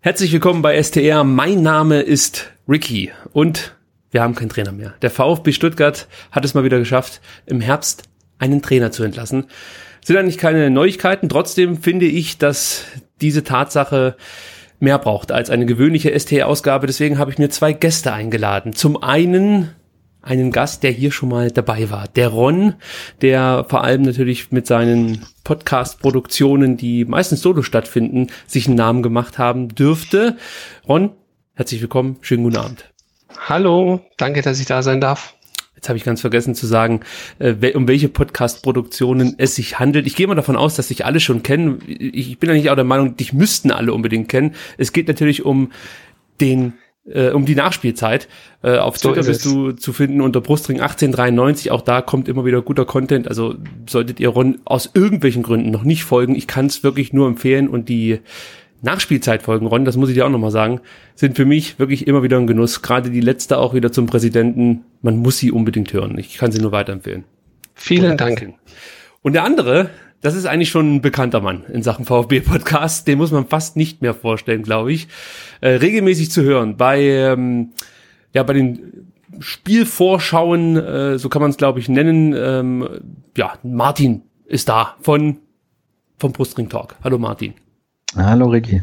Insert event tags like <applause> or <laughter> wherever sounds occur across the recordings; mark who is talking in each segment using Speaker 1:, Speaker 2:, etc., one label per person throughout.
Speaker 1: Herzlich willkommen bei STR. Mein Name ist Ricky und wir haben keinen Trainer mehr. Der VfB Stuttgart hat es mal wieder geschafft, im Herbst einen Trainer zu entlassen. Sind eigentlich keine Neuigkeiten. Trotzdem finde ich, dass diese Tatsache mehr braucht als eine gewöhnliche STR-Ausgabe. Deswegen habe ich mir zwei Gäste eingeladen. Zum einen einen Gast, der hier schon mal dabei war. Der Ron, der vor allem natürlich mit seinen Podcast-Produktionen, die meistens solo stattfinden, sich einen Namen gemacht haben dürfte. Ron, herzlich willkommen, schönen guten Abend.
Speaker 2: Hallo, danke, dass ich da sein darf.
Speaker 1: Jetzt habe ich ganz vergessen zu sagen, äh, um welche Podcast-Produktionen es sich handelt. Ich gehe mal davon aus, dass sich alle schon kennen. Ich bin eigentlich auch der Meinung, dich müssten alle unbedingt kennen. Es geht natürlich um den äh, um die Nachspielzeit. Äh, auf Twitter bist du zu finden unter Brustring 1893. Auch da kommt immer wieder guter Content. Also solltet ihr Ron aus irgendwelchen Gründen noch nicht folgen, ich kann es wirklich nur empfehlen und die Nachspielzeitfolgen, Ron, das muss ich dir auch nochmal sagen, sind für mich wirklich immer wieder ein Genuss. Gerade die letzte auch wieder zum Präsidenten. Man muss sie unbedingt hören. Ich kann sie nur weiterempfehlen.
Speaker 2: Vielen Dank.
Speaker 1: Und der andere, das ist eigentlich schon ein bekannter Mann in Sachen VfB-Podcast. Den muss man fast nicht mehr vorstellen, glaube ich. Äh, regelmäßig zu hören bei, ähm, ja, bei den Spielvorschauen, äh, so kann man es, glaube ich, nennen. Ähm, ja, Martin ist da von vom Brustring Talk. Hallo Martin.
Speaker 3: Hallo Ricky.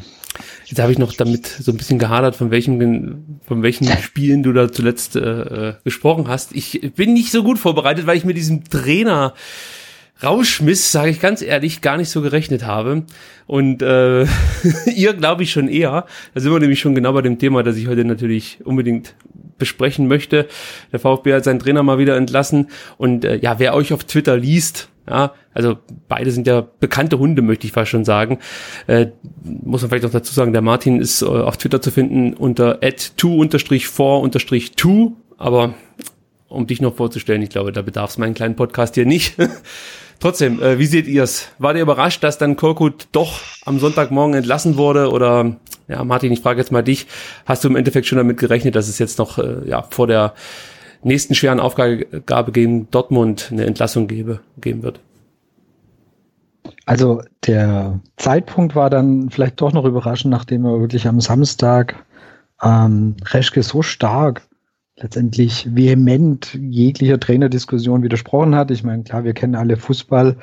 Speaker 1: Jetzt habe ich noch damit so ein bisschen gehadert, von welchen, von welchen Spielen du da zuletzt äh, äh, gesprochen hast. Ich bin nicht so gut vorbereitet, weil ich mit diesem Trainer rausschmiss, sage ich ganz ehrlich, gar nicht so gerechnet habe. Und äh, <laughs> ihr glaube ich schon eher. Da sind wir nämlich schon genau bei dem Thema, das ich heute natürlich unbedingt besprechen möchte. Der VfB hat seinen Trainer mal wieder entlassen. Und äh, ja, wer euch auf Twitter liest, ja, also beide sind ja bekannte Hunde, möchte ich fast schon sagen. Äh, muss man vielleicht noch dazu sagen, der Martin ist äh, auf Twitter zu finden unter at2-for-2, aber um dich noch vorzustellen, ich glaube, da bedarf es meinen kleinen Podcast hier nicht. <laughs> Trotzdem, äh, wie seht ihr es? War ihr überrascht, dass dann Korkut doch am Sonntagmorgen entlassen wurde? Oder, ja, Martin, ich frage jetzt mal dich, hast du im Endeffekt schon damit gerechnet, dass es jetzt noch äh, ja, vor der nächsten schweren Aufgabe gegen Dortmund eine Entlassung gebe, geben wird?
Speaker 3: Also der Zeitpunkt war dann vielleicht doch noch überraschend, nachdem er wirklich am Samstag ähm, Reschke so stark letztendlich vehement jeglicher Trainerdiskussion widersprochen hat. Ich meine, klar, wir kennen alle Fußball.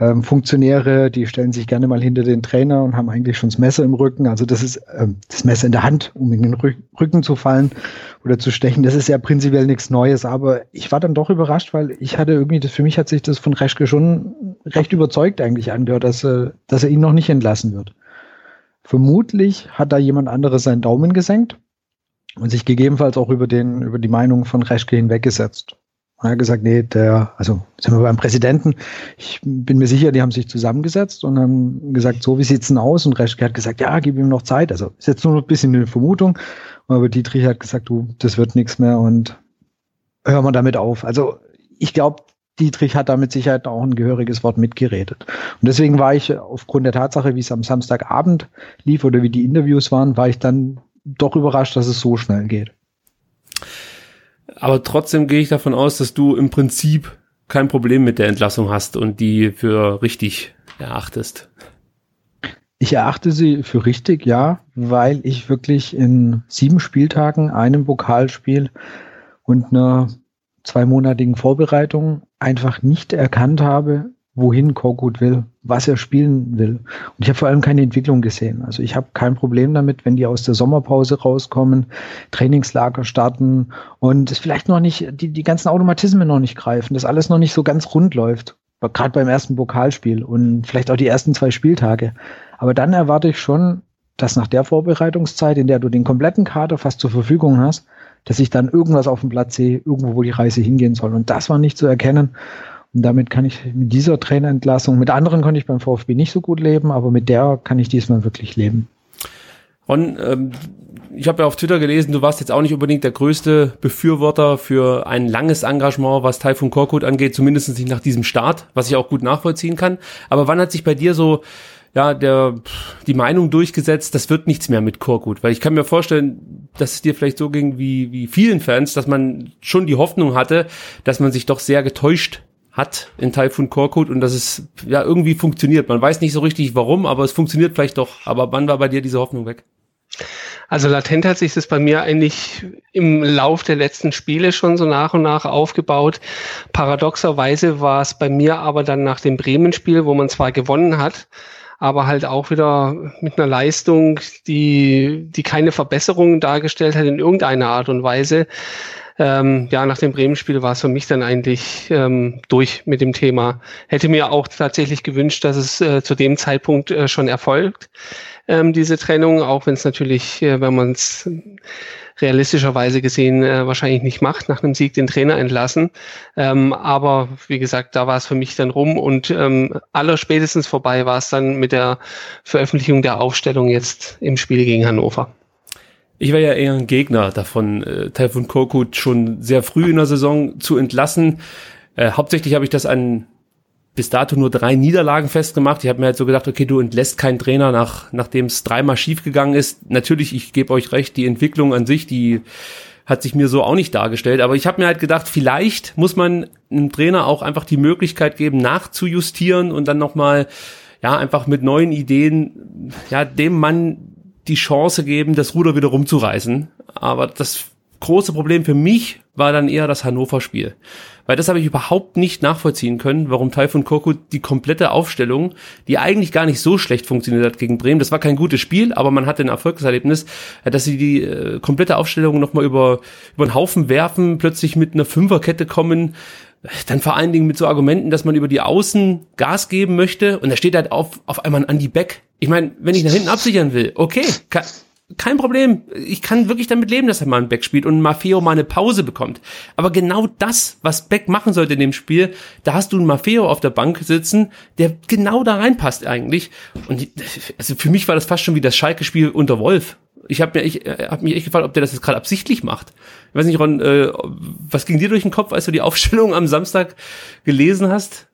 Speaker 3: Ähm, Funktionäre, die stellen sich gerne mal hinter den Trainer und haben eigentlich schon das Messer im Rücken. Also das ist ähm, das Messer in der Hand, um in den Rücken zu fallen oder zu stechen. Das ist ja prinzipiell nichts Neues, aber ich war dann doch überrascht, weil ich hatte irgendwie, das, für mich hat sich das von Reschke schon recht überzeugt eigentlich angehört, dass, äh, dass er ihn noch nicht entlassen wird. Vermutlich hat da jemand anderes seinen Daumen gesenkt und sich gegebenenfalls auch über den, über die Meinung von Reschke hinweggesetzt. Er hat gesagt, nee, der, also sind wir beim Präsidenten. Ich bin mir sicher, die haben sich zusammengesetzt und haben gesagt, so, wie sieht's denn aus? Und Reschke hat gesagt, ja, gib ihm noch Zeit. Also ist jetzt nur noch ein bisschen eine Vermutung. Aber Dietrich hat gesagt, du, das wird nichts mehr und hören wir damit auf. Also ich glaube, Dietrich hat da mit Sicherheit auch ein gehöriges Wort mitgeredet. Und deswegen war ich aufgrund der Tatsache, wie es am Samstagabend lief oder wie die Interviews waren, war ich dann doch überrascht, dass es so schnell geht.
Speaker 1: Aber trotzdem gehe ich davon aus, dass du im Prinzip kein Problem mit der Entlassung hast und die für richtig erachtest.
Speaker 3: Ich erachte sie für richtig, ja, weil ich wirklich in sieben Spieltagen, einem Pokalspiel und einer zweimonatigen Vorbereitung einfach nicht erkannt habe, wohin Korkut will, was er spielen will. Und ich habe vor allem keine Entwicklung gesehen. Also ich habe kein Problem damit, wenn die aus der Sommerpause rauskommen, Trainingslager starten und es vielleicht noch nicht, die, die ganzen Automatismen noch nicht greifen, dass alles noch nicht so ganz rund läuft. Gerade beim ersten Pokalspiel und vielleicht auch die ersten zwei Spieltage. Aber dann erwarte ich schon, dass nach der Vorbereitungszeit, in der du den kompletten Kader fast zur Verfügung hast, dass ich dann irgendwas auf dem Platz sehe, irgendwo, wo die Reise hingehen soll. Und das war nicht zu erkennen. Und damit kann ich mit dieser Trainerentlassung, mit anderen konnte ich beim VfB nicht so gut leben, aber mit der kann ich diesmal wirklich leben.
Speaker 1: Ron, ähm, ich habe ja auf Twitter gelesen, du warst jetzt auch nicht unbedingt der größte Befürworter für ein langes Engagement, was Taifun Korkut angeht, zumindest nicht nach diesem Start, was ich auch gut nachvollziehen kann. Aber wann hat sich bei dir so ja, der, die Meinung durchgesetzt, das wird nichts mehr mit Korkut, weil ich kann mir vorstellen, dass es dir vielleicht so ging wie, wie vielen Fans, dass man schon die Hoffnung hatte, dass man sich doch sehr getäuscht hat in Typhoon Korkut und dass es ja irgendwie funktioniert. Man weiß nicht so richtig warum, aber es funktioniert vielleicht doch. Aber wann war bei dir diese Hoffnung weg?
Speaker 2: Also latent hat sich das bei mir eigentlich im Lauf der letzten Spiele schon so nach und nach aufgebaut. Paradoxerweise war es bei mir aber dann nach dem Bremen-Spiel, wo man zwar gewonnen hat, aber halt auch wieder mit einer Leistung, die, die keine Verbesserung dargestellt hat in irgendeiner Art und Weise. Ähm, ja, nach dem Bremen-Spiel war es für mich dann eigentlich ähm, durch mit dem Thema. Hätte mir auch tatsächlich gewünscht, dass es äh, zu dem Zeitpunkt äh, schon erfolgt, ähm, diese Trennung, auch wenn es natürlich, äh, wenn man es realistischerweise gesehen äh, wahrscheinlich nicht macht, nach einem Sieg den Trainer entlassen. Ähm, aber wie gesagt, da war es für mich dann rum und ähm, aller spätestens vorbei war es dann mit der Veröffentlichung der Aufstellung jetzt im Spiel gegen Hannover.
Speaker 1: Ich war ja eher ein Gegner davon, äh, Taifun Korkut schon sehr früh in der Saison zu entlassen. Äh, hauptsächlich habe ich das an bis dato nur drei Niederlagen festgemacht. Ich habe mir halt so gedacht, okay, du entlässt keinen Trainer, nach, nachdem es dreimal schiefgegangen ist. Natürlich, ich gebe euch recht, die Entwicklung an sich, die hat sich mir so auch nicht dargestellt. Aber ich habe mir halt gedacht, vielleicht muss man einem Trainer auch einfach die Möglichkeit geben, nachzujustieren und dann nochmal, ja, einfach mit neuen Ideen, ja, dem Mann die Chance geben, das Ruder wieder rumzureißen. Aber das große Problem für mich war dann eher das Hannover-Spiel. Weil das habe ich überhaupt nicht nachvollziehen können, warum Taifun Korkut die komplette Aufstellung, die eigentlich gar nicht so schlecht funktioniert hat gegen Bremen, das war kein gutes Spiel, aber man hatte ein Erfolgserlebnis, dass sie die äh, komplette Aufstellung nochmal über, über den Haufen werfen, plötzlich mit einer Fünferkette kommen, dann vor allen Dingen mit so Argumenten, dass man über die Außen Gas geben möchte und da steht halt auf, auf einmal ein Andy Beck. Ich meine, wenn ich nach hinten absichern will, okay, kann, kein Problem. Ich kann wirklich damit leben, dass er mal einen Beck spielt und Maffeo mal eine Pause bekommt. Aber genau das, was Beck machen sollte in dem Spiel, da hast du einen Maffeo auf der Bank sitzen, der genau da reinpasst eigentlich. Und also für mich war das fast schon wie das Schalke-Spiel unter Wolf. Ich habe mir, ich äh, hab mich echt gefragt, ob der das jetzt gerade absichtlich macht. Ich weiß nicht, Ron, äh, was ging dir durch den Kopf, als du die <laughs> Aufstellung am Samstag gelesen hast?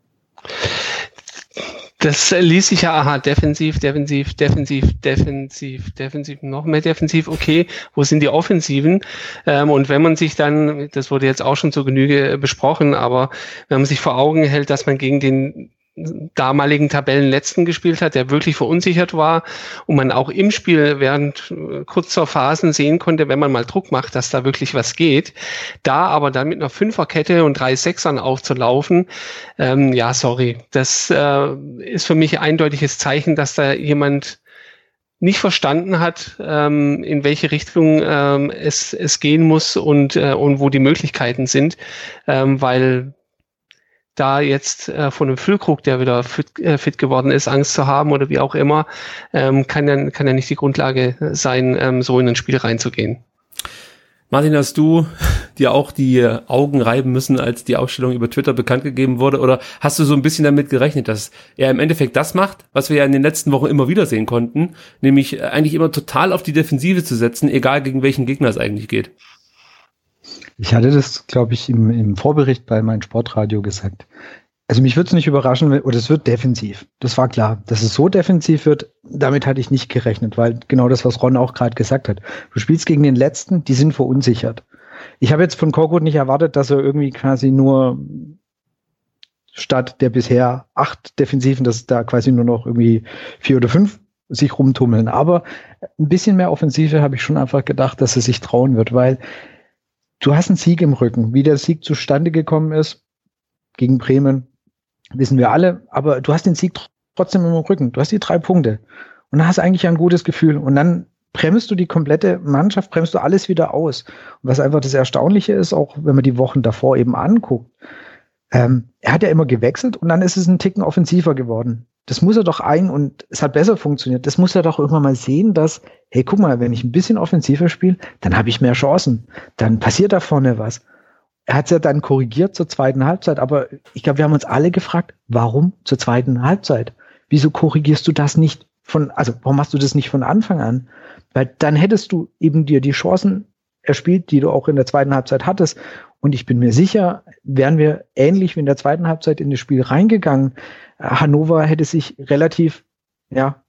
Speaker 2: Das ließ sich ja, aha, defensiv, defensiv, defensiv, defensiv, defensiv, noch mehr defensiv, okay, wo sind die Offensiven? Ähm, und wenn man sich dann, das wurde jetzt auch schon zur Genüge besprochen, aber wenn man sich vor Augen hält, dass man gegen den damaligen Tabellenletzten gespielt hat, der wirklich verunsichert war und man auch im Spiel während äh, kurzer Phasen sehen konnte, wenn man mal Druck macht, dass da wirklich was geht. Da aber dann mit einer Fünferkette und drei Sechsern aufzulaufen, ähm, ja, sorry, das äh, ist für mich ein eindeutiges Zeichen, dass da jemand nicht verstanden hat, ähm, in welche Richtung ähm, es, es gehen muss und, äh, und wo die Möglichkeiten sind, ähm, weil da jetzt äh, von einem Füllkrug, der wieder fit, äh, fit geworden ist, Angst zu haben oder wie auch immer, ähm, kann, ja, kann ja nicht die Grundlage sein, ähm, so in ein Spiel reinzugehen.
Speaker 1: Martin, hast du <laughs> dir auch die Augen reiben müssen, als die Ausstellung über Twitter bekannt gegeben wurde? Oder hast du so ein bisschen damit gerechnet, dass er im Endeffekt das macht, was wir ja in den letzten Wochen immer wieder sehen konnten, nämlich eigentlich immer total auf die Defensive zu setzen, egal gegen welchen Gegner es eigentlich geht?
Speaker 3: Ich hatte das, glaube ich, im, im Vorbericht bei meinem Sportradio gesagt. Also mich würde es nicht überraschen, oder es wird defensiv. Das war klar. Dass es so defensiv wird, damit hatte ich nicht gerechnet, weil genau das, was Ron auch gerade gesagt hat. Du spielst gegen den Letzten, die sind verunsichert. Ich habe jetzt von Korkut nicht erwartet, dass er irgendwie quasi nur statt der bisher acht Defensiven, dass da quasi nur noch irgendwie vier oder fünf sich rumtummeln. Aber ein bisschen mehr Offensive habe ich schon einfach gedacht, dass er sich trauen wird, weil du hast einen Sieg im Rücken. Wie der Sieg zustande gekommen ist gegen Bremen, wissen wir alle. Aber du hast den Sieg trotzdem im Rücken. Du hast die drei Punkte. Und dann hast du eigentlich ein gutes Gefühl. Und dann bremst du die komplette Mannschaft, bremst du alles wieder aus. Und was einfach das Erstaunliche ist, auch wenn man die Wochen davor eben anguckt, ähm, er hat ja immer gewechselt und dann ist es ein Ticken offensiver geworden das muss er doch ein und es hat besser funktioniert. Das muss er doch irgendwann mal sehen, dass, hey, guck mal, wenn ich ein bisschen offensiver spiele, dann habe ich mehr Chancen. Dann passiert da vorne was. Er hat es ja dann korrigiert zur zweiten Halbzeit, aber ich glaube, wir haben uns alle gefragt, warum zur zweiten Halbzeit? Wieso korrigierst du das nicht von, also warum machst du das nicht von Anfang an? Weil dann hättest du eben dir die Chancen erspielt, die du auch in der zweiten Halbzeit hattest. Und ich bin mir sicher, wären wir ähnlich wie in der zweiten Halbzeit in das Spiel reingegangen, Hannover hätte sich relativ, ja,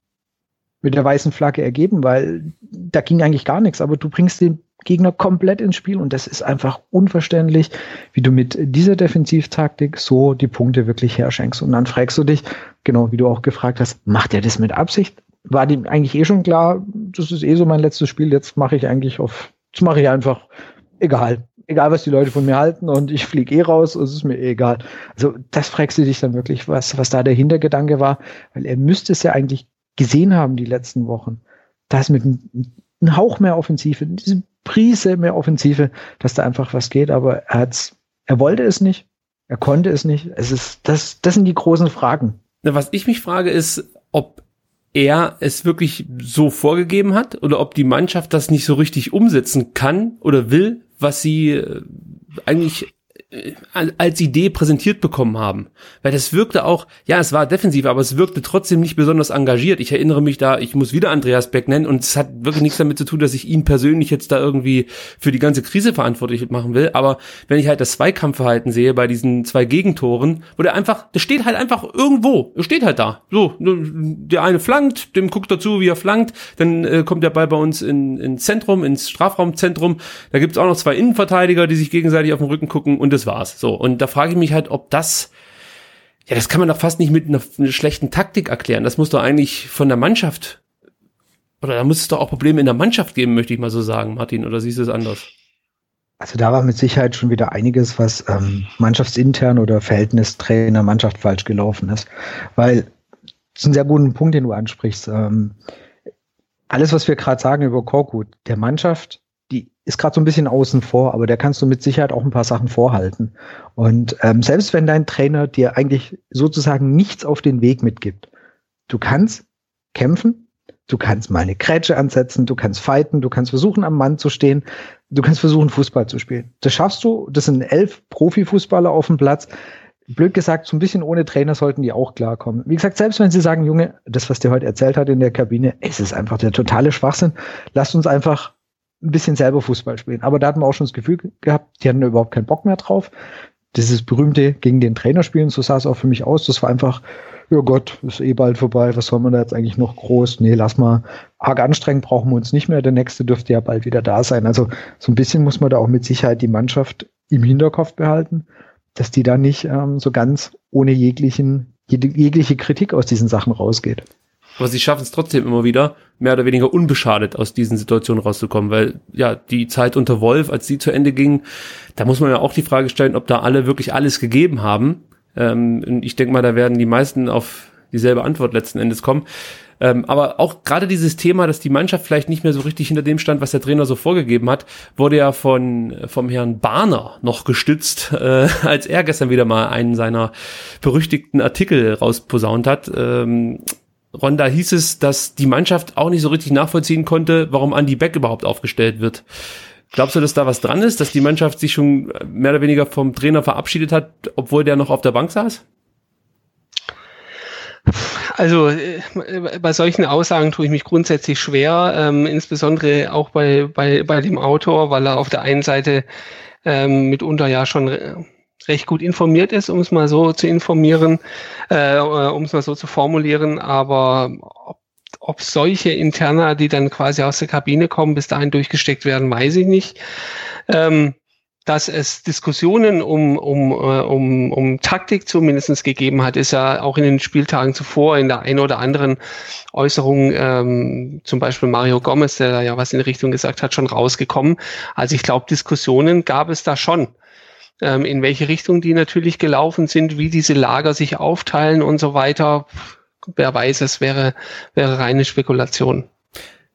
Speaker 3: mit der weißen Flagge ergeben, weil da ging eigentlich gar nichts. Aber du bringst den Gegner komplett ins Spiel und das ist einfach unverständlich, wie du mit dieser Defensivtaktik so die Punkte wirklich herschenkst. Und dann fragst du dich, genau wie du auch gefragt hast, macht er das mit Absicht? war dem eigentlich eh schon klar, das ist eh so mein letztes Spiel, jetzt mache ich eigentlich auf, jetzt mache ich einfach, egal, egal was die Leute von mir halten. Und ich fliege eh raus, es ist mir eh egal. Also das fragst du dich dann wirklich, was, was da der Hintergedanke war, weil er müsste es ja eigentlich gesehen haben die letzten Wochen, dass mit einem Hauch mehr Offensive, diese Prise mehr Offensive, dass da einfach was geht, aber er hat's, er wollte es nicht, er konnte es nicht. Es ist, das, das sind die großen Fragen.
Speaker 1: Was ich mich frage, ist, ob er es wirklich so vorgegeben hat oder ob die Mannschaft das nicht so richtig umsetzen kann oder will, was sie äh, eigentlich als Idee präsentiert bekommen haben. Weil das wirkte auch, ja, es war defensiv, aber es wirkte trotzdem nicht besonders engagiert. Ich erinnere mich da, ich muss wieder Andreas Beck nennen und es hat wirklich nichts damit zu tun, dass ich ihn persönlich jetzt da irgendwie für die ganze Krise verantwortlich machen will. Aber wenn ich halt das Zweikampfverhalten sehe bei diesen zwei Gegentoren, wo der einfach, der steht halt einfach irgendwo, er steht halt da. So, der eine flankt, dem guckt dazu, wie er flankt, dann äh, kommt der Ball bei uns in, ins Zentrum, ins Strafraumzentrum. Da gibt's auch noch zwei Innenverteidiger, die sich gegenseitig auf den Rücken gucken und das war's. So, und da frage ich mich halt, ob das, ja, das kann man doch fast nicht mit einer, einer schlechten Taktik erklären. Das muss doch eigentlich von der Mannschaft, oder da muss es doch auch Probleme in der Mannschaft geben, möchte ich mal so sagen, Martin, oder siehst du es anders?
Speaker 3: Also da war mit Sicherheit schon wieder einiges, was ähm, mannschaftsintern oder Verhältnistrainer Mannschaft falsch gelaufen ist. Weil, das ist ein sehr guter Punkt, den du ansprichst. Ähm, alles, was wir gerade sagen über Korkut, der Mannschaft ist gerade so ein bisschen außen vor, aber der kannst du mit Sicherheit auch ein paar Sachen vorhalten. Und ähm, selbst wenn dein Trainer dir eigentlich sozusagen nichts auf den Weg mitgibt, du kannst kämpfen, du kannst mal eine Grätsche ansetzen, du kannst fighten, du kannst versuchen, am Mann zu stehen, du kannst versuchen, Fußball zu spielen. Das schaffst du, das sind elf Profifußballer auf dem Platz. Blöd gesagt, so ein bisschen ohne Trainer sollten die auch klarkommen. Wie gesagt, selbst wenn sie sagen, Junge, das, was der heute erzählt hat in der Kabine, es ist einfach der totale Schwachsinn. Lasst uns einfach ein bisschen selber Fußball spielen. Aber da hatten wir auch schon das Gefühl gehabt, die hatten überhaupt keinen Bock mehr drauf. Dieses berühmte gegen den Trainer spielen, so sah es auch für mich aus. Das war einfach, ja Gott, ist eh bald vorbei, was soll man da jetzt eigentlich noch groß? Nee, lass mal, arg anstrengend brauchen wir uns nicht mehr. Der nächste dürfte ja bald wieder da sein. Also so ein bisschen muss man da auch mit Sicherheit die Mannschaft im Hinterkopf behalten, dass die da nicht ähm, so ganz ohne jeglichen, jegliche Kritik aus diesen Sachen rausgeht.
Speaker 1: Aber sie schaffen es trotzdem immer wieder, mehr oder weniger unbeschadet aus diesen Situationen rauszukommen, weil ja, die Zeit unter Wolf, als sie zu Ende ging, da muss man ja auch die Frage stellen, ob da alle wirklich alles gegeben haben. Ähm, ich denke mal, da werden die meisten auf dieselbe Antwort letzten Endes kommen. Ähm, aber auch gerade dieses Thema, dass die Mannschaft vielleicht nicht mehr so richtig hinter dem stand, was der Trainer so vorgegeben hat, wurde ja von vom Herrn Barner noch gestützt, <laughs> äh, als er gestern wieder mal einen seiner berüchtigten Artikel rausposaunt hat. Ähm, Ronda hieß es, dass die Mannschaft auch nicht so richtig nachvollziehen konnte, warum Andy Beck überhaupt aufgestellt wird. Glaubst du, dass da was dran ist, dass die Mannschaft sich schon mehr oder weniger vom Trainer verabschiedet hat, obwohl der noch auf der Bank saß?
Speaker 2: Also äh, bei solchen Aussagen tue ich mich grundsätzlich schwer, ähm, insbesondere auch bei, bei, bei dem Autor, weil er auf der einen Seite ähm, mitunter ja schon recht gut informiert ist, um es mal so zu informieren, äh, um es mal so zu formulieren, aber ob, ob solche Interna, die dann quasi aus der Kabine kommen, bis dahin durchgesteckt werden, weiß ich nicht. Ähm, dass es Diskussionen um, um, äh, um, um Taktik zumindestens gegeben hat, ist ja auch in den Spieltagen zuvor in der einen oder anderen Äußerung, ähm, zum Beispiel Mario Gomez, der da ja was in die Richtung gesagt hat, schon rausgekommen. Also ich glaube, Diskussionen gab es da schon ähm, in welche Richtung die natürlich gelaufen sind, wie diese Lager sich aufteilen und so weiter. Wer weiß, es wäre, wäre reine Spekulation.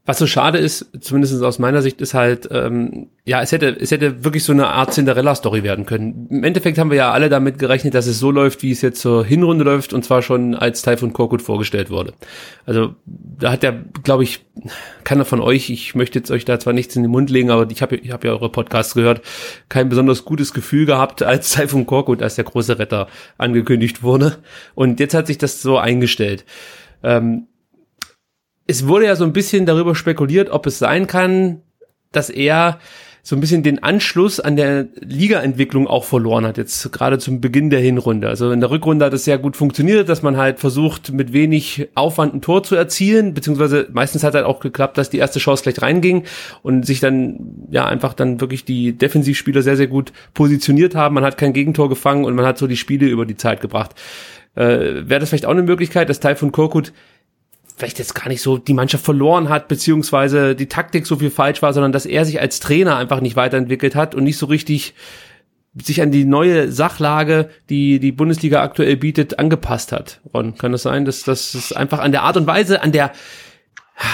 Speaker 1: Was so schade ist, zumindest aus meiner Sicht, ist halt, ähm, ja, es hätte, es hätte wirklich so eine Art Cinderella-Story werden können. Im Endeffekt haben wir ja alle damit gerechnet, dass es so läuft, wie es jetzt zur Hinrunde läuft, und zwar schon als Typhoon Korkut vorgestellt wurde. Also da hat der, glaube ich, keiner von euch, ich möchte jetzt euch da zwar nichts in den Mund legen, aber ich habe ich hab ja eure Podcasts gehört, kein besonders gutes Gefühl gehabt, als Typhoon Korkut als der große Retter angekündigt wurde. Und jetzt hat sich das so eingestellt. Ähm, es wurde ja so ein bisschen darüber spekuliert, ob es sein kann, dass er so ein bisschen den Anschluss an der Ligaentwicklung auch verloren hat, jetzt gerade zum Beginn der Hinrunde. Also in der Rückrunde hat es sehr gut funktioniert, dass man halt versucht, mit wenig Aufwand ein Tor zu erzielen, beziehungsweise meistens hat halt auch geklappt, dass die erste Chance gleich reinging und sich dann, ja, einfach dann wirklich die Defensivspieler sehr, sehr gut positioniert haben. Man hat kein Gegentor gefangen und man hat so die Spiele über die Zeit gebracht. Äh, Wäre das vielleicht auch eine Möglichkeit, dass Teil von Korkut vielleicht jetzt gar nicht so die Mannschaft verloren hat, beziehungsweise die Taktik so viel falsch war, sondern dass er sich als Trainer einfach nicht weiterentwickelt hat und nicht so richtig sich an die neue Sachlage, die die Bundesliga aktuell bietet, angepasst hat. Ron, kann das sein, dass das einfach an der Art und Weise, an der,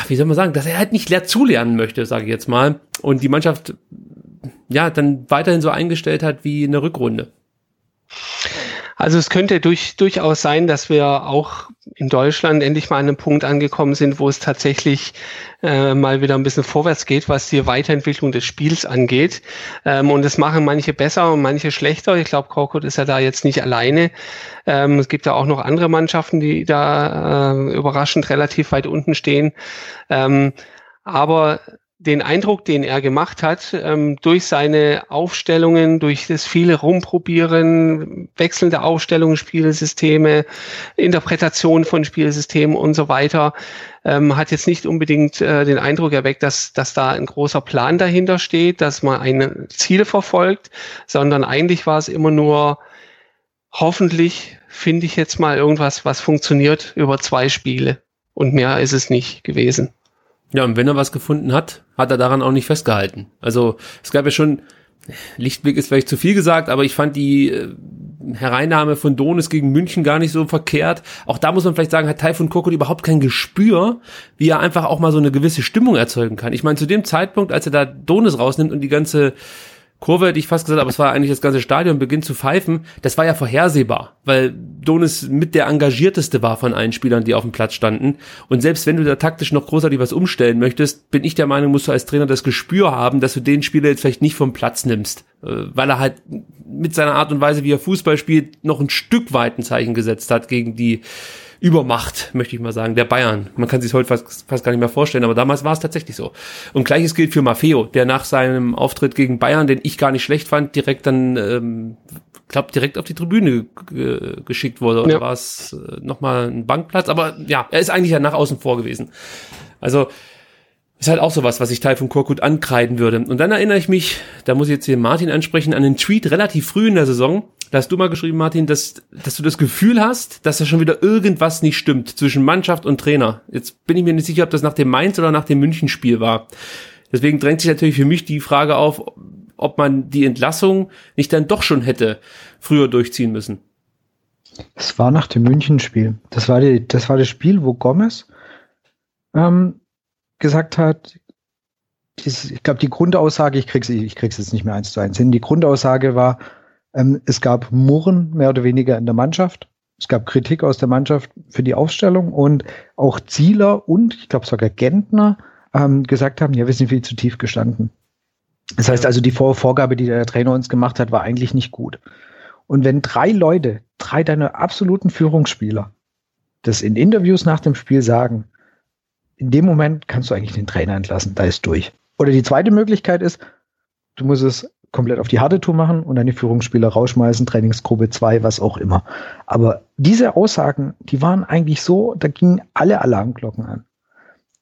Speaker 1: wie soll man sagen, dass er halt nicht leer zulernen möchte, sage ich jetzt mal, und die Mannschaft ja dann weiterhin so eingestellt hat wie eine Rückrunde.
Speaker 2: Also es könnte durch, durchaus sein, dass wir auch in Deutschland endlich mal an einem Punkt angekommen sind, wo es tatsächlich äh, mal wieder ein bisschen vorwärts geht, was die Weiterentwicklung des Spiels angeht. Ähm, und das machen manche besser und manche schlechter. Ich glaube, Korkut ist ja da jetzt nicht alleine. Ähm, es gibt ja auch noch andere Mannschaften, die da äh, überraschend relativ weit unten stehen. Ähm, aber den Eindruck, den er gemacht hat, ähm, durch seine Aufstellungen, durch das viele Rumprobieren, wechselnde Aufstellungen, Spielsysteme, Interpretation von Spielsystemen und so weiter, ähm, hat jetzt nicht unbedingt äh, den Eindruck erweckt, dass, dass da ein großer Plan dahinter steht, dass man ein Ziel verfolgt, sondern eigentlich war es immer nur, hoffentlich finde ich jetzt mal irgendwas, was funktioniert über zwei Spiele. Und mehr ist es nicht gewesen.
Speaker 1: Ja, und wenn er was gefunden hat, hat er daran auch nicht festgehalten. Also es gab ja schon, Lichtblick ist vielleicht zu viel gesagt, aber ich fand die äh, Hereinnahme von Donis gegen München gar nicht so verkehrt. Auch da muss man vielleicht sagen, hat Taifun Korkut überhaupt kein Gespür, wie er einfach auch mal so eine gewisse Stimmung erzeugen kann. Ich meine, zu dem Zeitpunkt, als er da Donis rausnimmt und die ganze Kurve hätte ich fast gesagt, aber es war eigentlich das ganze Stadion beginnt zu pfeifen. Das war ja vorhersehbar, weil Donis mit der engagierteste war von allen Spielern, die auf dem Platz standen. Und selbst wenn du da taktisch noch großartig was umstellen möchtest, bin ich der Meinung, musst du als Trainer das Gespür haben, dass du den Spieler jetzt vielleicht nicht vom Platz nimmst, äh, weil er halt mit seiner Art und Weise, wie er Fußball spielt, noch ein Stück weit ein Zeichen gesetzt hat gegen die Übermacht, möchte ich mal sagen, der Bayern. Man kann sich heute fast, fast gar nicht mehr vorstellen, aber damals war es tatsächlich so. Und gleiches gilt für Maffeo, der nach seinem Auftritt gegen Bayern, den ich gar nicht schlecht fand, direkt dann, ähm, glaube direkt auf die Tribüne äh, geschickt wurde. Oder ja. war es äh, nochmal ein Bankplatz? Aber ja, er ist eigentlich ja nach außen vor gewesen. Also ist halt auch sowas, was ich Teil von Korkut ankreiden würde. Und dann erinnere ich mich, da muss ich jetzt hier Martin ansprechen, an einen Tweet relativ früh in der Saison, da hast du mal geschrieben, Martin, dass, dass du das Gefühl hast, dass da schon wieder irgendwas nicht stimmt zwischen Mannschaft und Trainer. Jetzt bin ich mir nicht sicher, ob das nach dem Mainz oder nach dem München-Spiel war. Deswegen drängt sich natürlich für mich die Frage auf, ob man die Entlassung nicht dann doch schon hätte früher durchziehen müssen.
Speaker 3: Es war nach dem München-Spiel. Das war die, das war das Spiel, wo Gomez ähm, gesagt hat, ich glaube, die Grundaussage, ich krieg's, ich krieg's jetzt nicht mehr eins zu eins hin. Die Grundaussage war, ähm, es gab Murren mehr oder weniger in der Mannschaft. Es gab Kritik aus der Mannschaft für die Aufstellung und auch Zieler und ich glaube sogar Gentner ähm, gesagt haben, ja, wir sind viel zu tief gestanden. Das heißt also, die Vor Vorgabe, die der Trainer uns gemacht hat, war eigentlich nicht gut. Und wenn drei Leute, drei deiner absoluten Führungsspieler, das in Interviews nach dem Spiel sagen, in dem Moment kannst du eigentlich den Trainer entlassen, da ist durch. Oder die zweite Möglichkeit ist, du musst es komplett auf die harte Tour machen und dann die Führungsspieler rausschmeißen, Trainingsgruppe 2, was auch immer. Aber diese Aussagen, die waren eigentlich so, da gingen alle Alarmglocken an.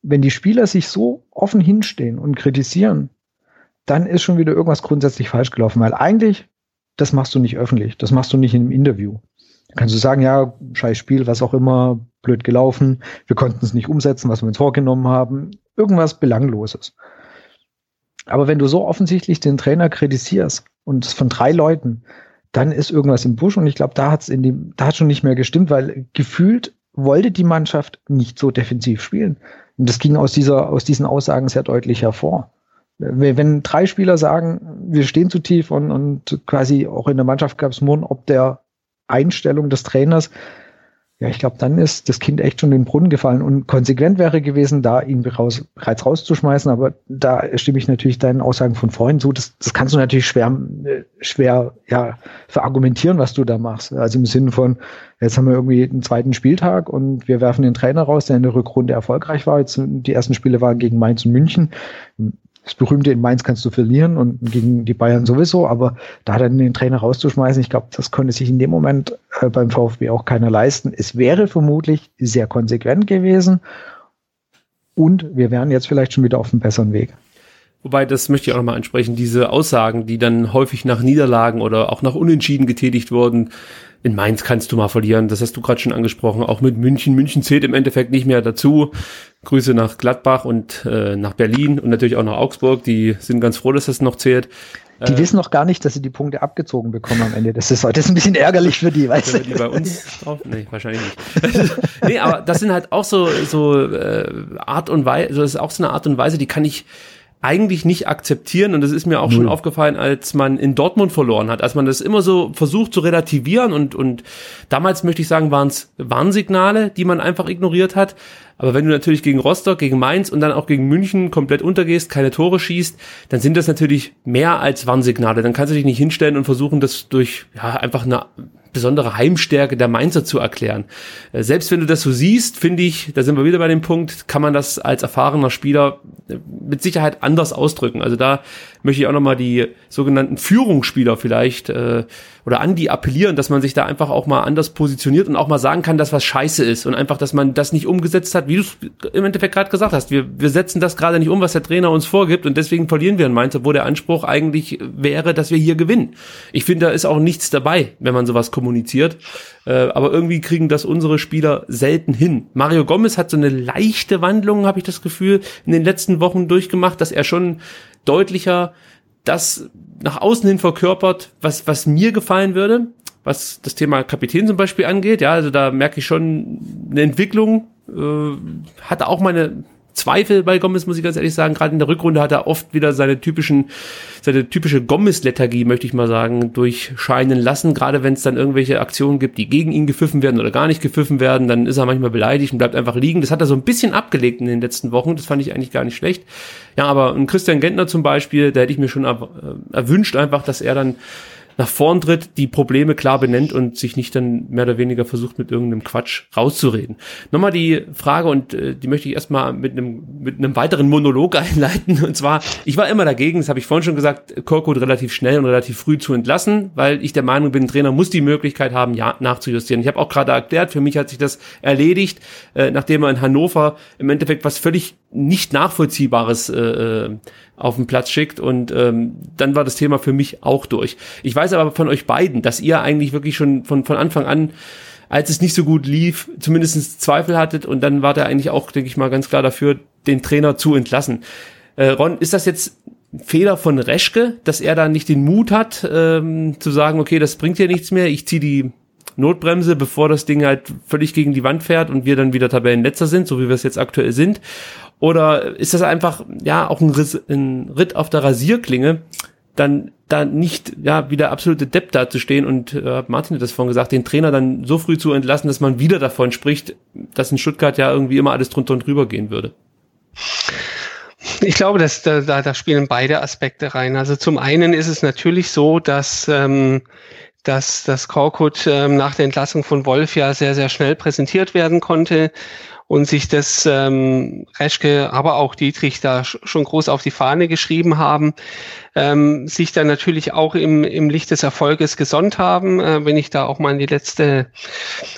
Speaker 3: Wenn die Spieler sich so offen hinstehen und kritisieren, dann ist schon wieder irgendwas grundsätzlich falsch gelaufen, weil eigentlich, das machst du nicht öffentlich, das machst du nicht in einem Interview. Da kannst du sagen, ja, scheiß Spiel, was auch immer, blöd gelaufen, wir konnten es nicht umsetzen, was wir uns vorgenommen haben, irgendwas Belangloses. Aber wenn du so offensichtlich den Trainer kritisierst und von drei Leuten, dann ist irgendwas im Busch und ich glaube, da hat es in dem, da hat schon nicht mehr gestimmt, weil gefühlt wollte die Mannschaft nicht so defensiv spielen. Und das ging aus dieser, aus diesen Aussagen sehr deutlich hervor. Wenn drei Spieler sagen, wir stehen zu tief und, und quasi auch in der Mannschaft gab es Murren ob der Einstellung des Trainers, ja, ich glaube, dann ist das Kind echt schon in den Brunnen gefallen und konsequent wäre gewesen, da ihn bereits, bereits rauszuschmeißen. Aber da stimme ich natürlich deinen Aussagen von vorhin zu. Das, das kannst du natürlich schwer, schwer ja, verargumentieren, was du da machst. Also im Sinne von, jetzt haben wir irgendwie einen zweiten Spieltag und wir werfen den Trainer raus, der in der Rückrunde erfolgreich war. Jetzt, die ersten Spiele waren gegen Mainz und München das berühmte in Mainz kannst du verlieren und gegen die Bayern sowieso, aber da dann den Trainer rauszuschmeißen, ich glaube, das konnte sich in dem Moment äh, beim VfB auch keiner leisten. Es wäre vermutlich sehr konsequent gewesen und wir wären jetzt vielleicht schon wieder auf einem besseren Weg.
Speaker 1: Wobei, das möchte ich auch nochmal ansprechen, diese Aussagen, die dann häufig nach Niederlagen oder auch nach Unentschieden getätigt wurden, in Mainz kannst du mal verlieren, das hast du gerade schon angesprochen, auch mit München. München zählt im Endeffekt nicht mehr dazu. Grüße nach Gladbach und äh, nach Berlin und natürlich auch nach Augsburg, die sind ganz froh, dass das noch zählt.
Speaker 3: Die äh, wissen noch gar nicht, dass sie die Punkte abgezogen bekommen am Ende. Das ist heute ein bisschen ärgerlich für die, weißt du?
Speaker 1: Die bei uns drauf? Nee, wahrscheinlich nicht. <laughs> nee, aber das sind halt auch so, so äh, Art und Weise, das ist auch so eine Art und Weise, die kann ich eigentlich nicht akzeptieren und das ist mir auch Null. schon aufgefallen, als man in Dortmund verloren hat, als man das immer so versucht zu relativieren und und damals möchte ich sagen, waren es Warnsignale, die man einfach ignoriert hat, aber wenn du natürlich gegen Rostock, gegen Mainz und dann auch gegen München komplett untergehst, keine Tore schießt, dann sind das natürlich mehr als Warnsignale. Dann kannst du dich nicht hinstellen und versuchen, das durch ja, einfach eine besondere Heimstärke der Mainzer zu erklären. Äh, selbst wenn du das so siehst, finde ich, da sind wir wieder bei dem Punkt, kann man das als erfahrener Spieler äh, mit Sicherheit anders ausdrücken. Also da möchte ich auch nochmal die sogenannten Führungsspieler vielleicht äh, oder an die appellieren, dass man sich da einfach auch mal anders positioniert und auch mal sagen kann, dass was scheiße ist und einfach, dass man das nicht umgesetzt hat, wie du es im Endeffekt gerade gesagt hast. Wir, wir setzen das gerade nicht um, was der Trainer uns vorgibt und deswegen verlieren wir in Mainz, wo der Anspruch eigentlich wäre, dass wir hier gewinnen. Ich finde, da ist auch nichts dabei, wenn man sowas kommuniziert. Äh, aber irgendwie kriegen das unsere Spieler selten hin. Mario Gomez hat so eine leichte Wandlung, habe ich das Gefühl, in den letzten Wochen durchgemacht, dass er schon deutlicher das nach außen hin verkörpert, was, was mir gefallen würde, was das Thema Kapitän zum Beispiel angeht. Ja, also da merke ich schon eine Entwicklung, äh, hatte auch meine Zweifel bei Gomez, muss ich ganz ehrlich sagen. Gerade in der Rückrunde hat er oft wieder seine typischen, seine typische Gomez-Lethargie, möchte ich mal sagen, durchscheinen lassen. Gerade wenn es dann irgendwelche Aktionen gibt, die gegen ihn gepfiffen werden oder gar nicht gepfiffen werden, dann ist er manchmal beleidigt und bleibt einfach liegen. Das hat er so ein bisschen abgelegt in den letzten Wochen. Das fand ich eigentlich gar nicht schlecht. Ja, aber ein Christian Gentner zum Beispiel, da hätte ich mir schon äh, erwünscht einfach, dass er dann nach vorn tritt, die Probleme klar benennt und sich nicht dann mehr oder weniger versucht, mit irgendeinem Quatsch rauszureden. Nochmal die Frage, und äh, die möchte ich erstmal mit einem, mit einem weiteren Monolog <laughs> einleiten. Und zwar, ich war immer dagegen, das habe ich vorhin schon gesagt, Korkut relativ schnell und relativ früh zu entlassen, weil ich der Meinung bin, ein Trainer muss die Möglichkeit haben, ja, nachzujustieren. Ich habe auch gerade erklärt, für mich hat sich das erledigt, äh, nachdem er in Hannover im Endeffekt was völlig nicht nachvollziehbares äh, äh auf den Platz schickt und ähm, dann war das Thema für mich auch durch. Ich weiß aber von euch beiden, dass ihr eigentlich wirklich schon von, von Anfang an als es nicht so gut lief, zumindest Zweifel hattet und dann war der eigentlich auch, denke ich mal, ganz klar dafür, den Trainer zu entlassen. Äh, Ron, ist das jetzt Fehler von Reschke, dass er da nicht den Mut hat, ähm, zu sagen, okay, das bringt ja nichts mehr, ich ziehe die Notbremse, bevor das Ding halt völlig gegen die Wand fährt und wir dann wieder Tabellenletzter sind, so wie wir es jetzt aktuell sind? Oder ist das einfach, ja, auch ein, Riss, ein Ritt auf der Rasierklinge, dann da nicht, ja, wie der absolute Depp da zu stehen und äh, Martin hat das vorhin gesagt, den Trainer dann so früh zu entlassen, dass man wieder davon spricht, dass in Stuttgart ja irgendwie immer alles drunter und drüber gehen würde?
Speaker 2: Ich glaube, dass da, da, da spielen beide Aspekte rein. Also zum einen ist es natürlich so, dass ähm, dass das Korkut ähm, nach der Entlassung von Wolf ja sehr, sehr schnell präsentiert werden konnte und sich das ähm, Reschke, aber auch Dietrich da schon groß auf die Fahne geschrieben haben, ähm, sich dann natürlich auch im, im Licht des Erfolges gesonnt haben. Äh, wenn ich da auch mal an die letzte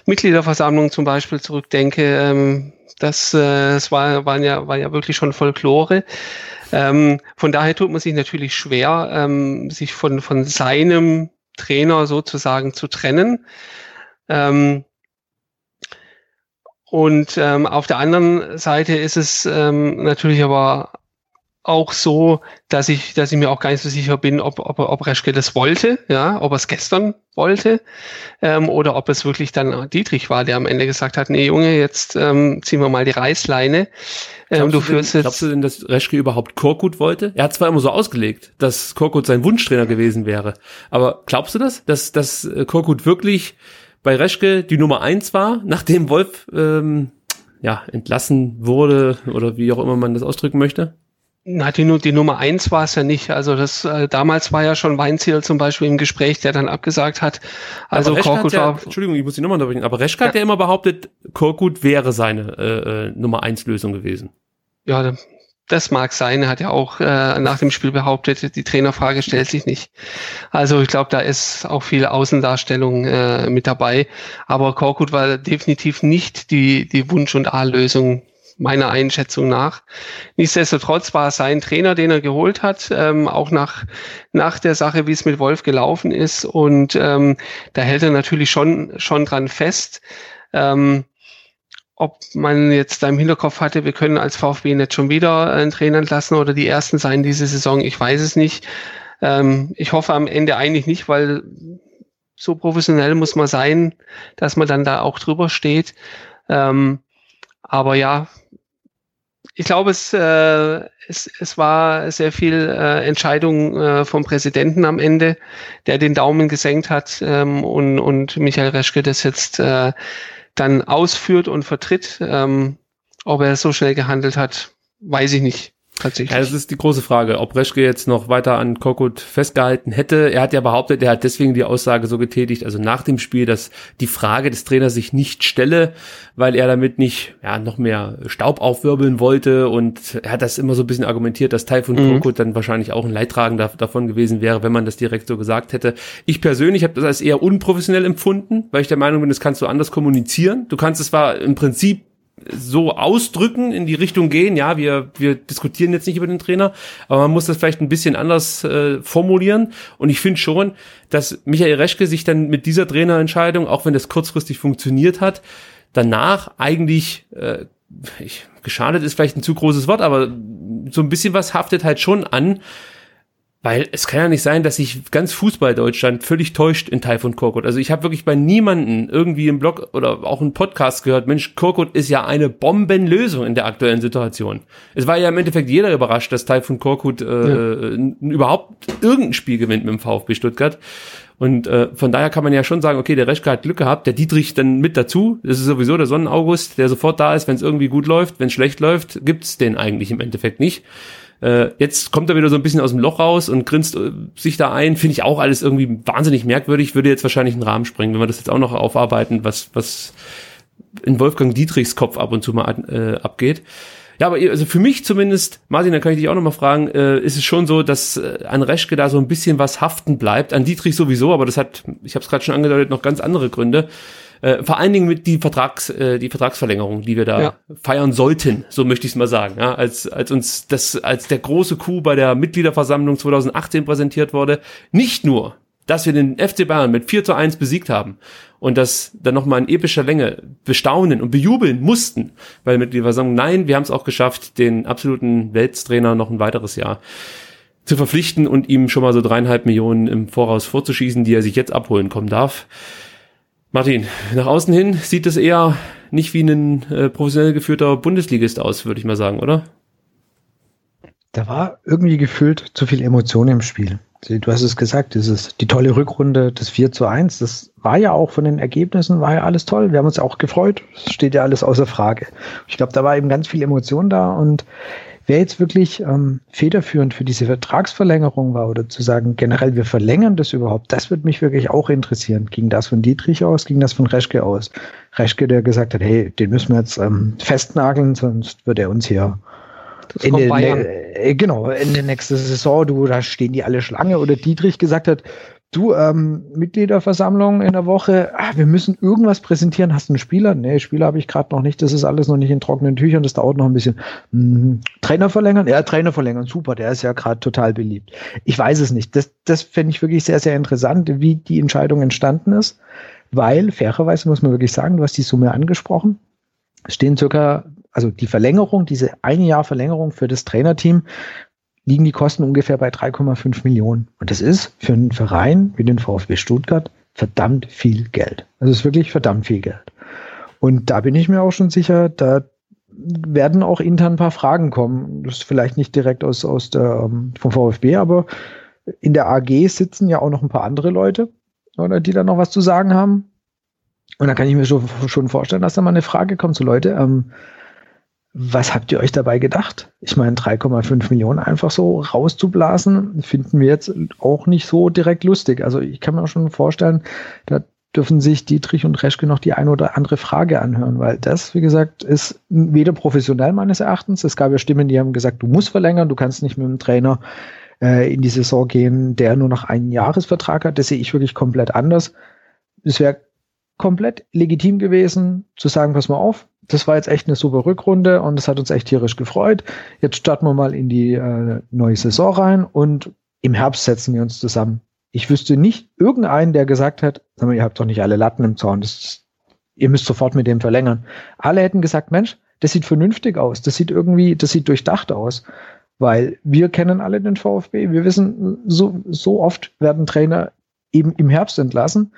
Speaker 2: Mitgliederversammlung zum Beispiel zurückdenke, ähm, das, äh, das war, waren ja, war ja wirklich schon Folklore. Ähm, von daher tut man sich natürlich schwer, ähm, sich von, von seinem Trainer sozusagen zu trennen. Ähm, und ähm, auf der anderen Seite ist es ähm, natürlich aber auch so, dass ich, dass ich mir auch gar nicht so sicher bin, ob, ob, ob Reschke das wollte, ja, ob er es gestern wollte, ähm, oder ob es wirklich dann Dietrich war, der am Ende gesagt hat, nee Junge, jetzt ähm, ziehen wir mal die Reißleine.
Speaker 1: Ähm, du, du führst denn, jetzt glaubst du denn, dass Reschke überhaupt Korkut wollte? Er hat zwar immer so ausgelegt, dass Korkut sein Wunschtrainer gewesen wäre, aber glaubst du das, dass, dass äh, Korkut wirklich bei Reschke die Nummer eins war, nachdem Wolf ähm, ja, entlassen wurde oder wie auch immer man das ausdrücken möchte?
Speaker 2: Na, die, die Nummer eins war es ja nicht. Also das äh, damals war ja schon Weinziel zum Beispiel im Gespräch, der dann abgesagt hat. Also
Speaker 1: Korkut ja, war. Entschuldigung, ich muss die Nummer unterbrechen, aber Reschke ja. hat ja immer behauptet, Korkut wäre seine äh, äh, Nummer eins Lösung gewesen.
Speaker 2: Ja, das mag sein. Er hat ja auch äh, nach dem Spiel behauptet, die Trainerfrage stellt sich nicht. Also ich glaube, da ist auch viel Außendarstellung äh, mit dabei. Aber Korkut war definitiv nicht die, die Wunsch- und A-Lösung meiner Einschätzung nach. Nichtsdestotrotz war es sein Trainer, den er geholt hat, ähm, auch nach, nach der Sache, wie es mit Wolf gelaufen ist. Und ähm, da hält er natürlich schon, schon dran fest. Ähm, ob man jetzt da im Hinterkopf hatte, wir können als VfB nicht schon wieder einen Trainer entlassen oder die Ersten sein diese Saison, ich weiß es nicht. Ähm, ich hoffe am Ende eigentlich nicht, weil so professionell muss man sein, dass man dann da auch drüber steht. Ähm, aber ja, ich glaube, es, äh, es, es war sehr viel äh, Entscheidung äh, vom Präsidenten am Ende, der den Daumen gesenkt hat ähm, und, und Michael Reschke das jetzt äh, dann ausführt und vertritt. Ähm, ob er so schnell gehandelt hat, weiß ich nicht. Tatsächlich.
Speaker 1: Ja, das ist die große Frage, ob Reschke jetzt noch weiter an Korkut festgehalten hätte. Er hat ja behauptet, er hat deswegen die Aussage so getätigt, also nach dem Spiel, dass die Frage des Trainers sich nicht stelle, weil er damit nicht ja, noch mehr Staub aufwirbeln wollte und er hat das immer so ein bisschen argumentiert, dass Taifun mhm. Korkut dann wahrscheinlich auch ein Leidtragender davon gewesen wäre, wenn man das direkt so gesagt hätte. Ich persönlich habe das als eher unprofessionell empfunden, weil ich der Meinung bin, das kannst du anders kommunizieren. Du kannst es zwar im Prinzip so ausdrücken, in die Richtung gehen, ja, wir, wir diskutieren jetzt nicht über den Trainer, aber man muss das vielleicht ein bisschen anders äh, formulieren. Und ich finde schon, dass Michael Reschke sich dann mit dieser Trainerentscheidung, auch wenn das kurzfristig funktioniert hat, danach eigentlich äh, ich, geschadet ist vielleicht ein zu großes Wort, aber so ein bisschen was haftet halt schon an, weil es kann ja nicht sein, dass sich ganz Fußball-Deutschland völlig täuscht in Taifun Korkut. Also ich habe wirklich bei niemanden irgendwie im Blog oder auch im Podcast gehört, Mensch, Korkut ist ja eine Bombenlösung in der aktuellen Situation. Es war ja im Endeffekt jeder überrascht, dass Taifun Korkut äh, ja. überhaupt irgendein Spiel gewinnt mit dem VfB Stuttgart. Und äh, von daher kann man ja schon sagen, okay, der Reschke hat Glück gehabt, der Dietrich dann mit dazu. Das ist sowieso der Sonnenaugust, der sofort da ist, wenn es irgendwie gut läuft. Wenn es schlecht läuft, gibt's den eigentlich im Endeffekt nicht. Äh, jetzt kommt er wieder so ein bisschen aus dem Loch raus und grinst äh, sich da ein. Finde ich auch alles irgendwie wahnsinnig merkwürdig. Würde jetzt wahrscheinlich einen Rahmen springen, wenn wir das jetzt auch noch aufarbeiten, was, was in Wolfgang Dietrichs Kopf ab und zu mal äh, abgeht. Ja, aber also für mich zumindest, Martin, da kann ich dich auch noch mal fragen, äh, ist es schon so, dass äh, an Reschke da so ein bisschen was haften bleibt, an Dietrich sowieso, aber das hat, ich habe es gerade schon angedeutet, noch ganz andere Gründe. Äh, vor allen Dingen mit die Vertrags, äh, die Vertragsverlängerung, die wir da ja. feiern sollten, so möchte ich es mal sagen. Ja, als, als uns das, als der große Coup bei der Mitgliederversammlung 2018 präsentiert wurde, nicht nur, dass wir den FC Bayern mit 4 zu 1 besiegt haben und das dann nochmal in epischer Länge bestaunen und bejubeln mussten, weil Mitgliederversammlung, nein, wir haben es auch geschafft, den absoluten Welttrainer noch ein weiteres Jahr zu verpflichten und ihm schon mal so dreieinhalb Millionen im Voraus vorzuschießen, die er sich jetzt abholen kommen darf. Martin, nach außen hin sieht es eher nicht wie ein äh, professionell geführter Bundesligist aus, würde ich mal sagen, oder?
Speaker 3: Da war irgendwie gefühlt zu viel Emotion im Spiel. Du hast es gesagt, dieses, die tolle Rückrunde des 4 zu 1, das war ja auch von den Ergebnissen, war ja alles toll. Wir haben uns auch gefreut. Es steht ja alles außer Frage. Ich glaube, da war eben ganz viel Emotion da und Wer jetzt wirklich ähm, federführend für diese Vertragsverlängerung war oder zu sagen, generell, wir verlängern das überhaupt, das würde mich wirklich auch interessieren. Ging das von Dietrich aus, ging das von Reschke aus? Reschke, der gesagt hat, hey, den müssen wir jetzt ähm, festnageln, sonst wird er uns hier Ende, ne, äh, genau, Ende nächste Saison, du, da stehen die alle Schlange. Oder Dietrich gesagt hat, du, ähm, Mitgliederversammlung in der Woche, ah, wir müssen irgendwas präsentieren. Hast du einen Spieler? Nee, Spieler habe ich gerade noch nicht. Das ist alles noch nicht in trockenen Tüchern. Das dauert noch ein bisschen. Hm, Trainer verlängern? Ja, Trainer verlängern. Super, der ist ja gerade total beliebt. Ich weiß es nicht. Das, das fände ich wirklich sehr, sehr interessant, wie die Entscheidung entstanden ist. Weil, fairerweise muss man wirklich sagen, du hast die Summe angesprochen. Es stehen circa, also die Verlängerung, diese eine Jahr Verlängerung für das Trainerteam liegen die Kosten ungefähr bei 3,5 Millionen. Und das ist für einen Verein wie den VfB Stuttgart verdammt viel Geld. Das ist wirklich verdammt viel Geld. Und da bin ich mir auch schon sicher, da werden auch intern ein paar Fragen kommen. Das ist vielleicht nicht direkt aus, aus der, ähm, vom VfB, aber in der AG sitzen ja auch noch ein paar andere Leute, oder, die da noch was zu sagen haben. Und da kann ich mir schon, schon vorstellen, dass da mal eine Frage kommt, so Leute, ähm, was habt ihr euch dabei gedacht? Ich meine, 3,5 Millionen einfach so rauszublasen, finden wir jetzt auch nicht so direkt lustig. Also ich kann mir schon vorstellen, da dürfen sich Dietrich und Reschke noch die eine oder andere Frage anhören, weil das, wie gesagt, ist weder professionell meines Erachtens. Es gab ja Stimmen, die haben gesagt, du musst verlängern, du kannst nicht mit dem Trainer äh, in die Saison gehen, der nur noch einen Jahresvertrag hat. Das sehe ich wirklich komplett anders. Es wäre komplett legitim gewesen, zu sagen, pass mal auf, das war jetzt echt eine super Rückrunde und das hat uns echt tierisch gefreut. Jetzt starten wir mal in die äh, neue Saison rein und im Herbst setzen wir uns zusammen. Ich wüsste nicht irgendeinen, der gesagt hat, sag mal, ihr habt doch nicht alle Latten im Zaun, das, ihr müsst sofort mit dem verlängern. Alle hätten gesagt, Mensch, das sieht vernünftig aus, das sieht irgendwie, das sieht durchdacht aus. Weil wir kennen alle den VfB, wir wissen, so, so oft werden Trainer eben im Herbst entlassen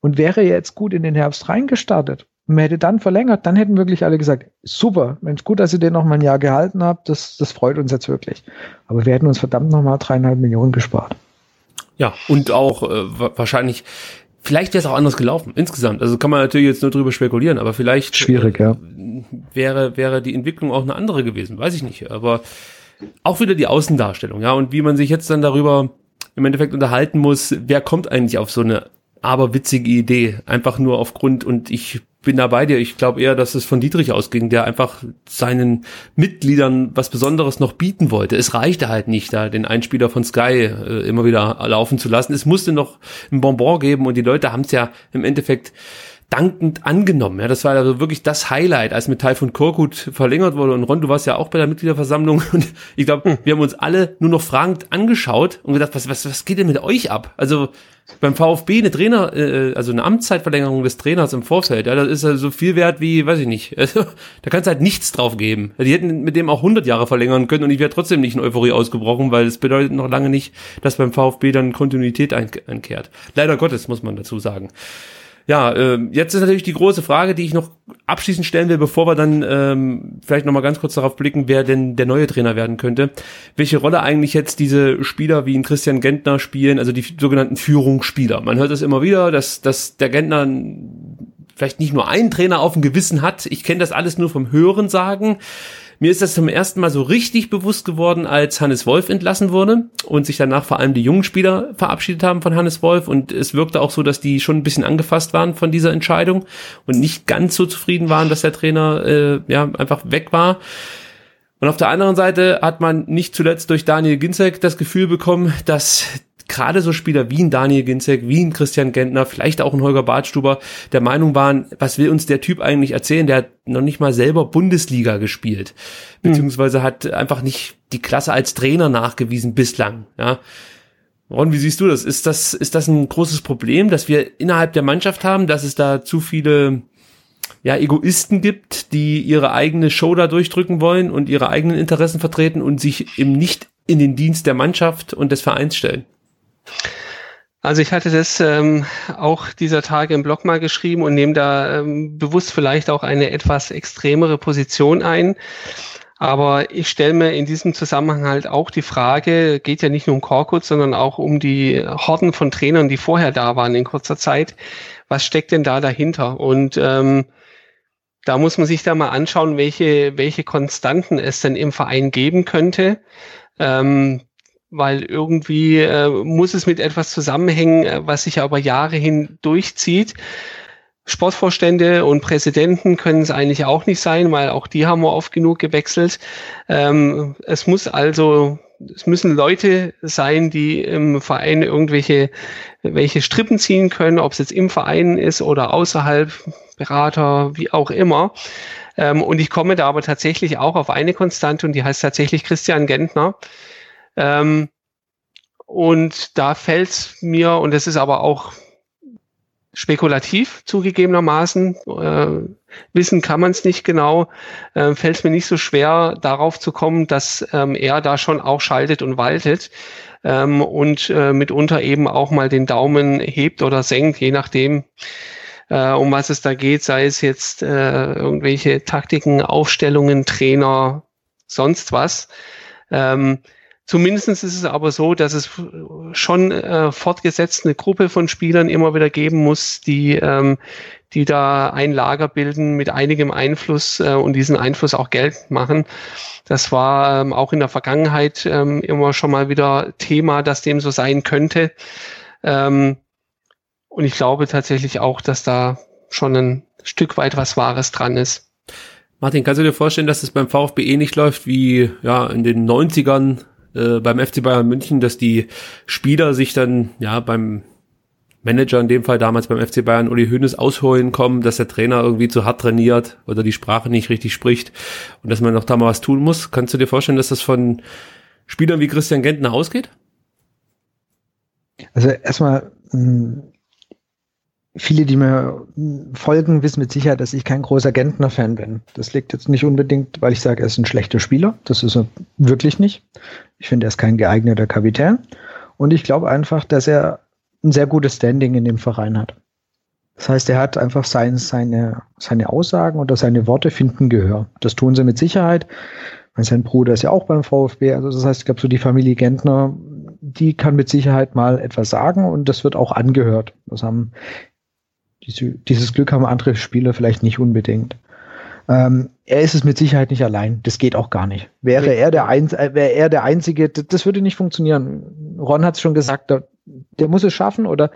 Speaker 3: und wäre jetzt gut in den Herbst reingestartet man hätte dann verlängert, dann hätten wirklich alle gesagt, super, Mensch, gut, dass ihr den noch mal ein Jahr gehalten habt, das, das freut uns jetzt wirklich. Aber wir hätten uns verdammt noch mal dreieinhalb Millionen gespart.
Speaker 1: Ja, und auch äh, wahrscheinlich, vielleicht wäre es auch anders gelaufen, insgesamt. Also kann man natürlich jetzt nur drüber spekulieren, aber vielleicht
Speaker 3: Schwierig, äh, ja.
Speaker 1: wäre, wäre die Entwicklung auch eine andere gewesen, weiß ich nicht. Aber auch wieder die Außendarstellung, ja, und wie man sich jetzt dann darüber im Endeffekt unterhalten muss, wer kommt eigentlich auf so eine aberwitzige Idee, einfach nur aufgrund, und ich bin da bei dir. Ich glaube eher, dass es von Dietrich ausging, der einfach seinen Mitgliedern was Besonderes noch bieten wollte. Es reichte halt nicht, da den Einspieler von Sky äh, immer wieder laufen zu lassen. Es musste noch ein Bonbon geben und die Leute haben es ja im Endeffekt dankend angenommen. Ja, das war also wirklich das Highlight, als mit Taifun Korkut verlängert wurde. Und Ron, du warst ja auch bei der Mitgliederversammlung. <laughs> Und ich glaube, hm. wir haben uns alle nur noch fragend angeschaut und gedacht, was, was, was geht denn mit euch ab? Also beim VfB eine Trainer, äh, also eine Amtszeitverlängerung des Trainers im Vorfeld, ja, das ist ja so viel wert wie, weiß ich nicht. <laughs> Also, da kannst du halt nichts drauf geben. Die hätten mit dem auch 100 Jahre verlängern können und ich wäre trotzdem nicht in Euphorie ausgebrochen, weil es bedeutet noch lange nicht, dass beim VfB dann Kontinuität einkehrt. Leider Gottes, muss man dazu sagen. Ja, äh, jetzt ist natürlich die große Frage, die ich noch abschließend stellen will, bevor wir dann ähm, vielleicht noch mal ganz kurz darauf blicken, wer denn der neue Trainer werden könnte. Welche Rolle eigentlich jetzt diese Spieler wie ein Christian Gentner spielen, also die sogenannten Führungsspieler. Man hört es immer wieder, dass, dass der Gentner vielleicht nicht nur einen Trainer auf dem Gewissen hat. Ich kenne das alles nur vom Hören sagen. Mir ist das zum ersten Mal so richtig bewusst geworden, als Hannes Wolf entlassen wurde und sich danach vor allem die jungen Spieler verabschiedet haben von Hannes Wolf. Und es wirkte auch so, dass die schon ein bisschen angefasst waren von dieser Entscheidung und nicht ganz so zufrieden waren, dass der Trainer äh, ja einfach weg war. Und auf der anderen Seite hat man nicht zuletzt durch Daniel Ginzek das Gefühl bekommen, dass gerade so Spieler wie ein Daniel Ginzek, wie ein Christian Gentner, vielleicht auch ein Holger Badstuber der Meinung waren, was will uns der Typ eigentlich erzählen? Der hat noch nicht mal selber Bundesliga gespielt, hm. beziehungsweise hat einfach nicht die Klasse als Trainer nachgewiesen bislang, ja. Ron, wie siehst du das? Ist das, ist das ein großes Problem, dass wir innerhalb der Mannschaft haben, dass es da zu viele ja, Egoisten gibt, die ihre eigene Show da durchdrücken wollen und ihre eigenen Interessen vertreten und sich eben nicht in den Dienst der Mannschaft und des Vereins stellen?
Speaker 2: Also ich hatte das ähm, auch dieser Tage im Blog mal geschrieben und nehme da ähm, bewusst vielleicht auch eine etwas extremere Position ein. Aber ich stelle mir in diesem Zusammenhang halt auch die Frage, geht ja nicht nur um Korkut, sondern auch um die Horden von Trainern, die vorher da waren in kurzer Zeit. Was steckt denn da dahinter? Und ähm, da muss man sich da mal anschauen, welche, welche Konstanten es denn im Verein geben könnte. Ähm, weil irgendwie äh, muss es mit etwas zusammenhängen, äh, was sich aber Jahre hin durchzieht. Sportvorstände und Präsidenten können es eigentlich auch nicht sein, weil auch die haben wir oft genug gewechselt. Ähm, es muss also, es müssen Leute sein, die im Verein irgendwelche welche Strippen ziehen können, ob es jetzt im Verein ist oder außerhalb, Berater, wie auch immer. Ähm, und ich komme da aber tatsächlich auch auf eine Konstante und die heißt tatsächlich Christian Gentner. Ähm, und da fällt mir, und das ist aber auch spekulativ zugegebenermaßen, äh, wissen kann man es nicht genau, äh, fällt es mir nicht so schwer, darauf zu kommen, dass ähm, er da schon auch schaltet und waltet ähm, und äh, mitunter eben auch mal den Daumen hebt oder senkt, je nachdem, äh, um was es da geht, sei es jetzt äh, irgendwelche Taktiken, Aufstellungen, Trainer, sonst was. Ähm, Zumindest ist es aber so, dass es schon äh, fortgesetzt eine Gruppe von Spielern immer wieder geben muss, die, ähm, die da ein Lager bilden mit einigem Einfluss äh, und diesen Einfluss auch geltend machen. Das war ähm, auch in der Vergangenheit ähm, immer schon mal wieder Thema, dass dem so sein könnte. Ähm, und ich glaube tatsächlich auch, dass da schon ein Stück weit was Wahres dran ist.
Speaker 1: Martin, kannst du dir vorstellen, dass es beim VfB nicht läuft wie ja in den 90ern äh, beim FC Bayern München, dass die Spieler sich dann ja beim Manager in dem Fall damals beim FC Bayern Uli Hoeneß ausholen kommen, dass der Trainer irgendwie zu hart trainiert oder die Sprache nicht richtig spricht und dass man noch da mal was tun muss. Kannst du dir vorstellen, dass das von Spielern wie Christian Gentner ausgeht?
Speaker 3: Also erstmal, hm, viele, die mir folgen, wissen mit Sicherheit, dass ich kein großer Gentner-Fan bin. Das liegt jetzt nicht unbedingt, weil ich sage, er ist ein schlechter Spieler. Das ist er wirklich nicht. Ich finde, er ist kein geeigneter Kapitän. Und ich glaube einfach, dass er ein sehr gutes Standing in dem Verein hat. Das heißt, er hat einfach sein, seine, seine Aussagen oder seine Worte finden Gehör. Das tun sie mit Sicherheit. Sein Bruder ist ja auch beim VfB. Also das heißt, ich glaube, so die Familie Gentner, die kann mit Sicherheit mal etwas sagen und das wird auch angehört. Das haben diese, dieses Glück haben andere Spieler vielleicht nicht unbedingt. Ähm, er ist es mit Sicherheit nicht allein. Das geht auch gar nicht. Wäre er der, Einz äh, wäre er der Einzige, das, das würde nicht funktionieren. Ron hat es schon gesagt, der, der muss es schaffen oder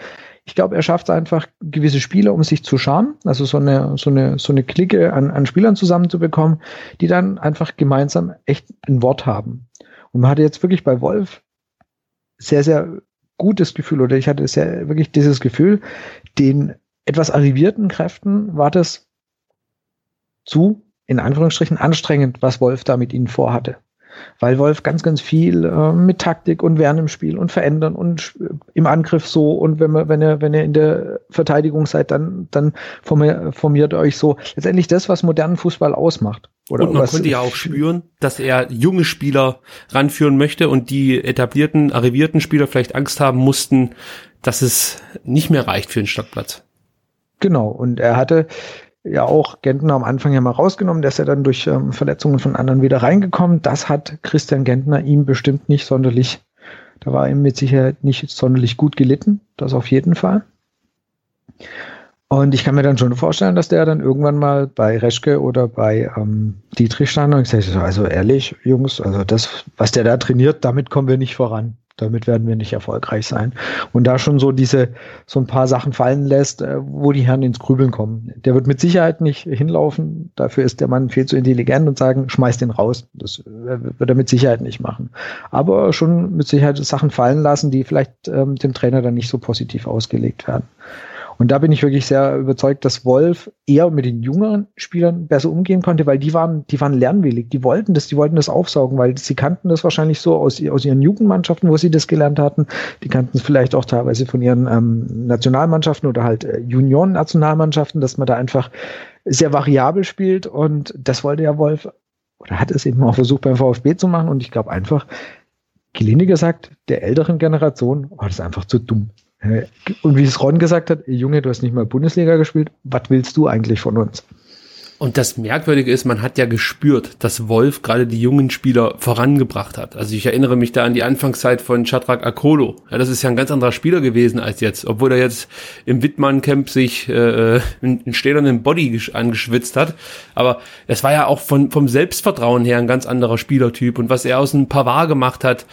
Speaker 3: ich glaube, er schafft es einfach, gewisse Spieler um sich zu scharen, also so eine, so eine, so eine Clique an, an Spielern zusammenzubekommen, die dann einfach gemeinsam echt ein Wort haben. Und man hatte jetzt wirklich bei Wolf sehr, sehr gutes Gefühl, oder ich hatte sehr wirklich dieses Gefühl, den etwas arrivierten Kräften war das zu, in Anführungsstrichen, anstrengend, was Wolf da mit ihnen vorhatte. Weil Wolf ganz, ganz viel äh, mit Taktik und Wehren im Spiel und verändern und im Angriff so und wenn man, wenn er, wenn ihr in der Verteidigung seid, dann, dann formiert, euch so. Letztendlich das, was modernen Fußball ausmacht.
Speaker 1: Oder und man konnte ja auch spüren, dass er junge Spieler ranführen möchte und die etablierten, arrivierten Spieler vielleicht Angst haben mussten, dass es nicht mehr reicht für den Stadtplatz.
Speaker 3: Genau, und er hatte ja auch Gentner am Anfang ja mal rausgenommen, der ist ja dann durch ähm, Verletzungen von anderen wieder reingekommen. Das hat Christian Gentner ihm bestimmt nicht sonderlich, da war ihm mit Sicherheit nicht sonderlich gut gelitten, das auf jeden Fall. Und ich kann mir dann schon vorstellen, dass der dann irgendwann mal bei Reschke oder bei ähm, Dietrich stand und gesagt hat, also ehrlich, Jungs, also das, was der da trainiert, damit kommen wir nicht voran. Damit werden wir nicht erfolgreich sein. Und da schon so diese, so ein paar Sachen fallen lässt, äh, wo die Herren ins Grübeln kommen. Der wird mit Sicherheit nicht hinlaufen. Dafür ist der Mann viel zu intelligent und sagen, schmeiß den raus. Das äh, wird er mit Sicherheit nicht machen. Aber schon mit Sicherheit Sachen fallen lassen, die vielleicht ähm, dem Trainer dann nicht so positiv ausgelegt werden. Und da bin ich wirklich sehr überzeugt, dass Wolf eher mit den jüngeren Spielern besser umgehen konnte, weil die waren, die waren lernwillig, die wollten das, die wollten das aufsaugen, weil sie kannten das wahrscheinlich so aus, aus ihren Jugendmannschaften, wo sie das gelernt hatten. Die kannten es vielleicht auch teilweise von ihren ähm, Nationalmannschaften oder halt äh, Junioren-Nationalmannschaften, dass man da einfach sehr variabel spielt und das wollte ja Wolf oder hat es eben auch versucht beim VfB zu machen und ich glaube einfach, gelinde gesagt, der älteren Generation war das einfach zu dumm. Und wie es Ron gesagt hat, Junge, du hast nicht mal Bundesliga gespielt, was willst du eigentlich von uns?
Speaker 1: Und das Merkwürdige ist, man hat ja gespürt, dass Wolf gerade die jungen Spieler vorangebracht hat. Also ich erinnere mich da an die Anfangszeit von Shadrach Akolo. Ja, das ist ja ein ganz anderer Spieler gewesen als jetzt, obwohl er jetzt im Wittmann-Camp sich äh, einen stählernen Body angeschwitzt hat. Aber es war ja auch von, vom Selbstvertrauen her ein ganz anderer Spielertyp. Und was er aus einem Pavard gemacht hat,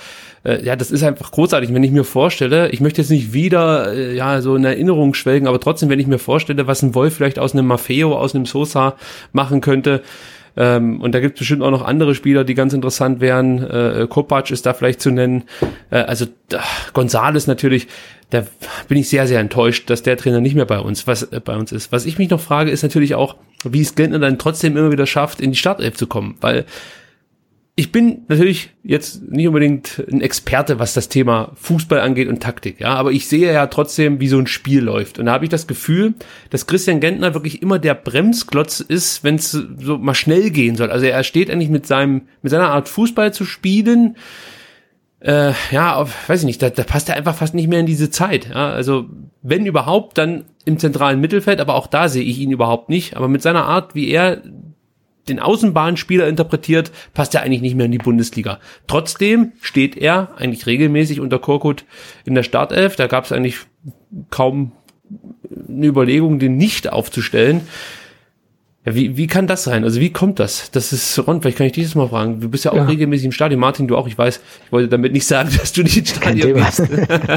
Speaker 1: äh, ja, das ist einfach großartig, wenn ich mir vorstelle, ich möchte jetzt nicht wieder äh, ja so in Erinnerung schwelgen, aber trotzdem, wenn ich mir vorstelle, was ein Wolf vielleicht aus einem Maffeo, aus einem Sosa machen könnte, ähm, und da gibt es bestimmt auch noch andere Spieler, die ganz interessant wären. Äh, Kopac ist da vielleicht zu nennen. Äh, also äh, Gonzales natürlich. Da bin ich sehr, sehr enttäuscht, dass der Trainer nicht mehr bei uns, was äh, bei uns ist. Was ich mich noch frage, ist natürlich auch, wie es Gentner dann trotzdem immer wieder schafft, in die Startelf zu kommen, weil ich bin natürlich jetzt nicht unbedingt ein Experte, was das Thema Fußball angeht und Taktik, ja, aber ich sehe ja trotzdem, wie so ein Spiel läuft. Und da habe ich das Gefühl, dass Christian Gentner wirklich immer der Bremsklotz ist, wenn es so mal schnell gehen soll. Also er steht eigentlich mit seinem, mit seiner Art Fußball zu spielen. Äh, ja, auf, weiß ich nicht, da, da passt er einfach fast nicht mehr in diese Zeit. Ja? Also wenn überhaupt, dann im zentralen Mittelfeld, aber auch da sehe ich ihn überhaupt nicht. Aber mit seiner Art, wie er den Außenbahnspieler interpretiert, passt er eigentlich nicht mehr in die Bundesliga. Trotzdem steht er eigentlich regelmäßig unter Korkut in der Startelf. Da gab es eigentlich kaum eine Überlegung, den nicht aufzustellen. Ja, wie, wie kann das sein? Also wie kommt das? Das ist Ron, vielleicht kann ich dich das mal fragen. Du bist ja auch ja. regelmäßig im Stadion. Martin, du auch. Ich weiß, ich wollte damit nicht sagen, <laughs> dass du nicht ins Stadion bist.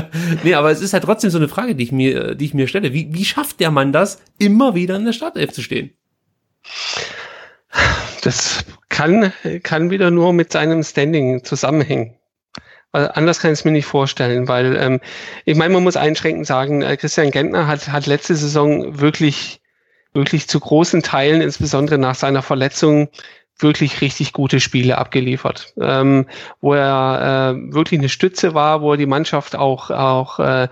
Speaker 1: <laughs> nee, aber es ist halt trotzdem so eine Frage, die ich mir, die ich mir stelle. Wie, wie schafft der Mann das, immer wieder in der Startelf zu stehen?
Speaker 2: Das kann, kann wieder nur mit seinem Standing zusammenhängen. Also anders kann ich es mir nicht vorstellen, weil ähm, ich meine, man muss einschränkend sagen, äh, Christian Gentner hat, hat letzte Saison wirklich, wirklich zu großen Teilen, insbesondere nach seiner Verletzung, wirklich richtig gute Spiele abgeliefert, ähm, wo er äh, wirklich eine Stütze war, wo er die Mannschaft auch auch äh,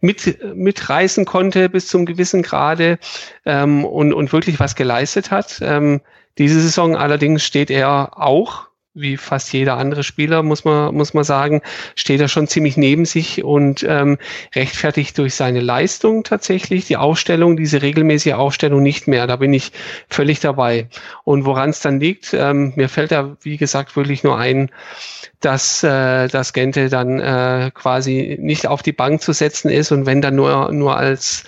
Speaker 2: mit mitreißen konnte bis zum gewissen Grade ähm, und und wirklich was geleistet hat. Ähm, diese Saison allerdings steht er auch wie fast jeder andere Spieler, muss man, muss man sagen, steht er schon ziemlich neben sich und ähm, rechtfertigt durch seine Leistung tatsächlich die Aufstellung, diese regelmäßige Aufstellung nicht mehr. Da bin ich völlig dabei. Und woran es dann liegt, ähm, mir fällt da, wie gesagt, wirklich nur ein, dass äh, das Gente dann äh, quasi nicht auf die Bank zu setzen ist und wenn dann nur, nur als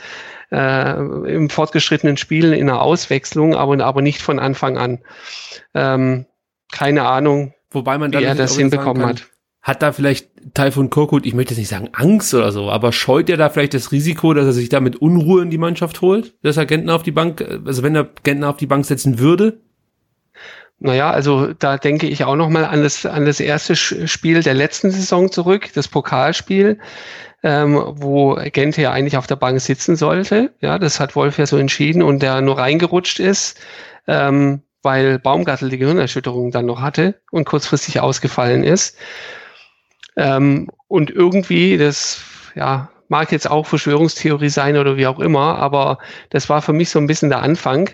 Speaker 2: äh, im fortgeschrittenen Spiel in einer Auswechslung, aber, aber nicht von Anfang an. Ähm, keine Ahnung,
Speaker 1: Wobei man
Speaker 2: wie er das hinbekommen hat.
Speaker 1: Hat da vielleicht Taifun Korkut, ich möchte jetzt nicht sagen Angst oder so, aber scheut er da vielleicht das Risiko, dass er sich da mit Unruhe in die Mannschaft holt, dass er Gentner auf die Bank, also wenn er Gentner auf die Bank setzen würde?
Speaker 2: Naja, also da denke ich auch noch mal an das, an das erste Spiel der letzten Saison zurück, das Pokalspiel, ähm, wo Gente ja eigentlich auf der Bank sitzen sollte. Ja, das hat Wolf ja so entschieden und der nur reingerutscht ist. Ähm, weil Baumgartel die Gehirnerschütterung dann noch hatte und kurzfristig ausgefallen ist. Ähm, und irgendwie, das ja, mag jetzt auch Verschwörungstheorie sein oder wie auch immer, aber das war für mich so ein bisschen der Anfang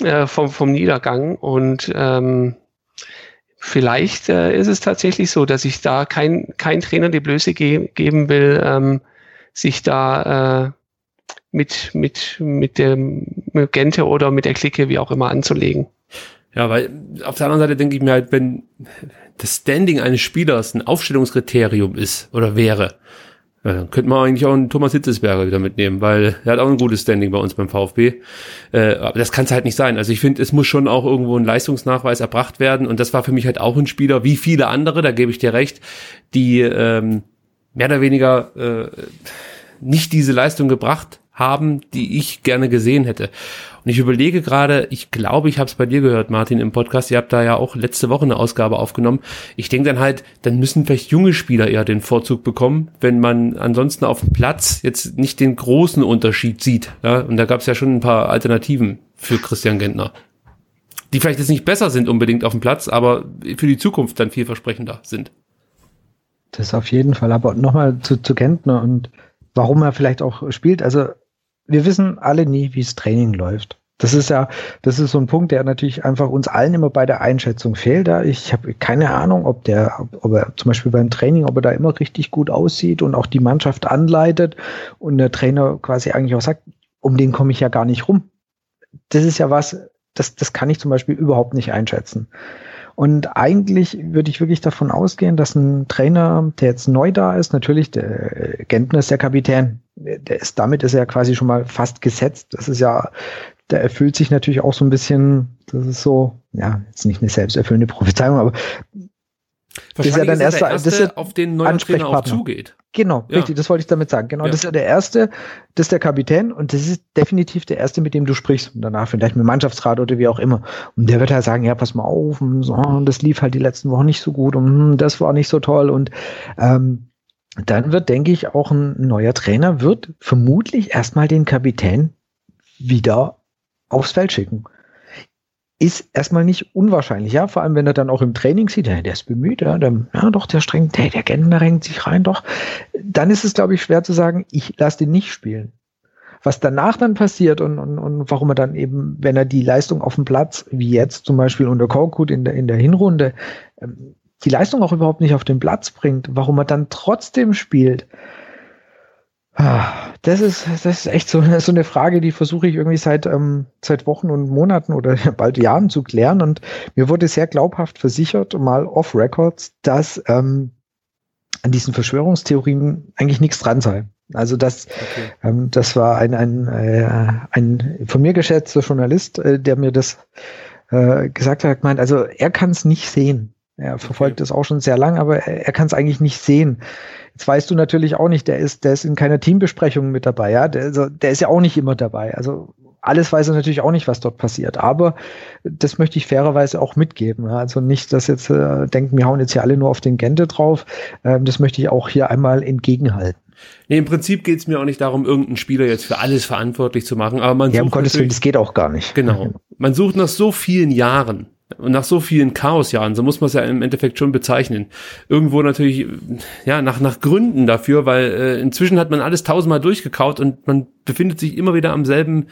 Speaker 2: äh, vom, vom Niedergang. Und ähm, vielleicht äh, ist es tatsächlich so, dass ich da kein, kein Trainer die Blöße ge geben will, ähm, sich da äh, mit, mit, mit dem Gente oder mit der Clique, wie auch immer, anzulegen.
Speaker 1: Ja, weil auf der anderen Seite denke ich mir halt, wenn das Standing eines Spielers ein Aufstellungskriterium ist oder wäre, dann könnte man eigentlich auch einen Thomas Hitzesberger wieder mitnehmen, weil er hat auch ein gutes Standing bei uns beim VfB. Äh, aber das kann es halt nicht sein. Also ich finde, es muss schon auch irgendwo ein Leistungsnachweis erbracht werden. Und das war für mich halt auch ein Spieler, wie viele andere, da gebe ich dir recht, die ähm, mehr oder weniger äh, nicht diese Leistung gebracht haben, die ich gerne gesehen hätte. Und ich überlege gerade, ich glaube, ich habe es bei dir gehört, Martin, im Podcast. Ihr habt da ja auch letzte Woche eine Ausgabe aufgenommen. Ich denke dann halt, dann müssen vielleicht junge Spieler eher den Vorzug bekommen, wenn man ansonsten auf dem Platz jetzt nicht den großen Unterschied sieht. Ja? Und da gab es ja schon ein paar Alternativen für Christian Gentner. Die vielleicht jetzt nicht besser sind unbedingt auf dem Platz, aber für die Zukunft dann vielversprechender sind.
Speaker 3: Das auf jeden Fall. Aber nochmal zu, zu Gentner und warum er vielleicht auch spielt. Also wir wissen alle nie, wie das Training läuft. Das ist ja, das ist so ein Punkt, der natürlich einfach uns allen immer bei der Einschätzung fehlt. Da ich habe keine Ahnung, ob der, ob er zum Beispiel beim Training, ob er da immer richtig gut aussieht und auch die Mannschaft anleitet und der Trainer quasi eigentlich auch sagt, um den komme ich ja gar nicht rum. Das ist ja was, das, das kann ich zum Beispiel überhaupt nicht einschätzen. Und eigentlich würde ich wirklich davon ausgehen, dass ein Trainer, der jetzt neu da ist, natürlich, der Gentner ist der Kapitän. Der ist, damit ist er quasi schon mal fast gesetzt. Das ist ja, der erfüllt sich natürlich auch so ein bisschen, das ist so, ja, jetzt nicht eine selbsterfüllende Prophezeiung, aber
Speaker 1: das ist ja dann erst, der erste, das ist auf den neuen Trainer auch zugeht.
Speaker 3: Genau, ja. richtig, das wollte ich damit sagen. Genau, ja. das ist ja der erste, das ist der Kapitän und das ist definitiv der erste, mit dem du sprichst. Und danach vielleicht mit Mannschaftsrat oder wie auch immer. Und der wird halt sagen, ja, pass mal auf, und so, und das lief halt die letzten Wochen nicht so gut und hm, das war nicht so toll. Und ähm, dann wird, denke ich, auch ein neuer Trainer wird vermutlich erstmal den Kapitän wieder aufs Feld schicken. Ist erstmal nicht unwahrscheinlich, ja, vor allem wenn er dann auch im Training sieht, ja, der ist bemüht, ja, der, ja doch, der strengt, hey, der Gentner renkt sich rein, doch, dann ist es, glaube ich, schwer zu sagen, ich lasse den nicht spielen. Was danach dann passiert und, und, und warum er dann eben, wenn er die Leistung auf dem Platz, wie jetzt zum Beispiel unter Korkut in der, in der Hinrunde, ähm, die Leistung auch überhaupt nicht auf den Platz bringt, warum er dann trotzdem spielt, Ah, das ist, das ist echt so, <laughs> so eine Frage, die versuche ich irgendwie seit, ähm, seit Wochen und Monaten oder <laughs> bald Jahren zu klären. Und mir wurde sehr glaubhaft versichert, mal off Records, dass ähm, an diesen Verschwörungstheorien eigentlich nichts dran sei. Also das, okay. ähm, das war ein, ein, äh, ein von mir geschätzter Journalist, äh, der mir das äh, gesagt hat, gemeint, also er kann es nicht sehen. Er verfolgt es okay. auch schon sehr lang, aber er, er kann es eigentlich nicht sehen. Jetzt weißt du natürlich auch nicht, der ist, der ist in keiner Teambesprechung mit dabei, ja. Der, also, der ist ja auch nicht immer dabei. Also alles weiß er natürlich auch nicht, was dort passiert. Aber das möchte ich fairerweise auch mitgeben. Also nicht, dass jetzt äh, denken, wir hauen jetzt hier alle nur auf den Gente drauf. Ähm, das möchte ich auch hier einmal entgegenhalten.
Speaker 1: Nee, im Prinzip geht es mir auch nicht darum, irgendeinen Spieler jetzt für alles verantwortlich zu machen. Aber man
Speaker 3: ja, um Gottes Willen, das geht auch gar nicht.
Speaker 1: Genau. <laughs> Man sucht nach so vielen Jahren nach so vielen Chaosjahren, so muss man es ja im Endeffekt schon bezeichnen. Irgendwo natürlich, ja, nach, nach Gründen dafür, weil äh, inzwischen hat man alles tausendmal durchgekaut und man befindet sich immer wieder am selben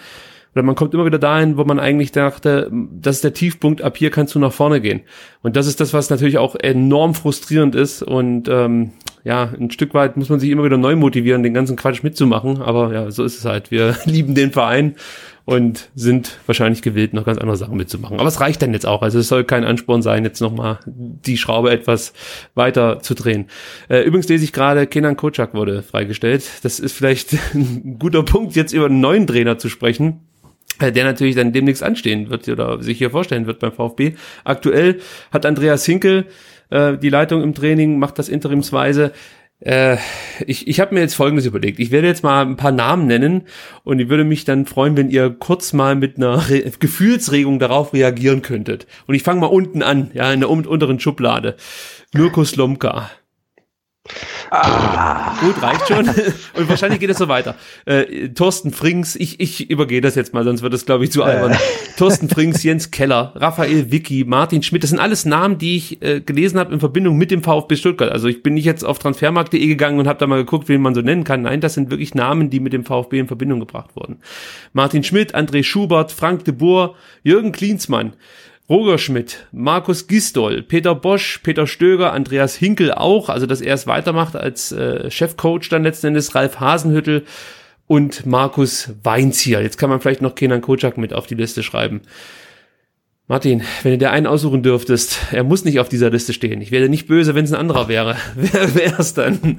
Speaker 1: oder man kommt immer wieder dahin, wo man eigentlich dachte, das ist der Tiefpunkt, ab hier kannst du nach vorne gehen. Und das ist das, was natürlich auch enorm frustrierend ist. Und ähm, ja, ein Stück weit muss man sich immer wieder neu motivieren, den ganzen Quatsch mitzumachen. Aber ja, so ist es halt. Wir <laughs> lieben den Verein und sind wahrscheinlich gewillt, noch ganz andere Sachen mitzumachen. Aber es reicht dann jetzt auch. Also es soll kein Ansporn sein, jetzt nochmal die Schraube etwas weiter zu drehen. Äh, übrigens lese ich gerade, Kenan Kocak wurde freigestellt. Das ist vielleicht <laughs> ein guter Punkt, jetzt über einen neuen Trainer zu sprechen äh, der natürlich dann demnächst anstehen wird oder sich hier vorstellen wird beim VfB. Aktuell hat Andreas Hinkel äh, die Leitung im Training, macht das interimsweise. Äh, ich ich habe mir jetzt Folgendes überlegt. Ich werde jetzt mal ein paar Namen nennen und ich würde mich dann freuen, wenn ihr kurz mal mit einer Re Gefühlsregung darauf reagieren könntet. Und ich fange mal unten an, ja, in der unteren Schublade. Mirko Slomka. Ah. Gut, reicht schon. <laughs> Und wahrscheinlich geht es so weiter. Äh, Thorsten Frings, ich, ich übergehe das jetzt mal, sonst wird es, glaube ich, zu albern. Äh. Thorsten Frings, Jens Keller, Raphael Vicky, Martin Schmidt, das sind alles Namen, die ich äh, gelesen habe in Verbindung mit dem VfB Stuttgart. Also ich bin nicht jetzt auf transfermarkt.de gegangen und habe da mal geguckt, wen man so nennen kann. Nein, das sind wirklich Namen, die mit dem VfB in Verbindung gebracht wurden. Martin Schmidt, André Schubert, Frank de Boer, Jürgen Klinsmann, Roger Schmidt, Markus Gistol, Peter Bosch, Peter Stöger, Andreas Hinkel auch, also dass er es weitermacht als äh, Chefcoach dann letzten Endes, Ralf Hasenhüttel und Markus Weinzierl. Jetzt kann man vielleicht noch Kenan Kocak mit auf die Liste schreiben. Martin, wenn du dir einen aussuchen dürftest, er muss nicht auf dieser Liste stehen. Ich wäre nicht böse, wenn es ein anderer wäre. <laughs> Wer wäre es dann?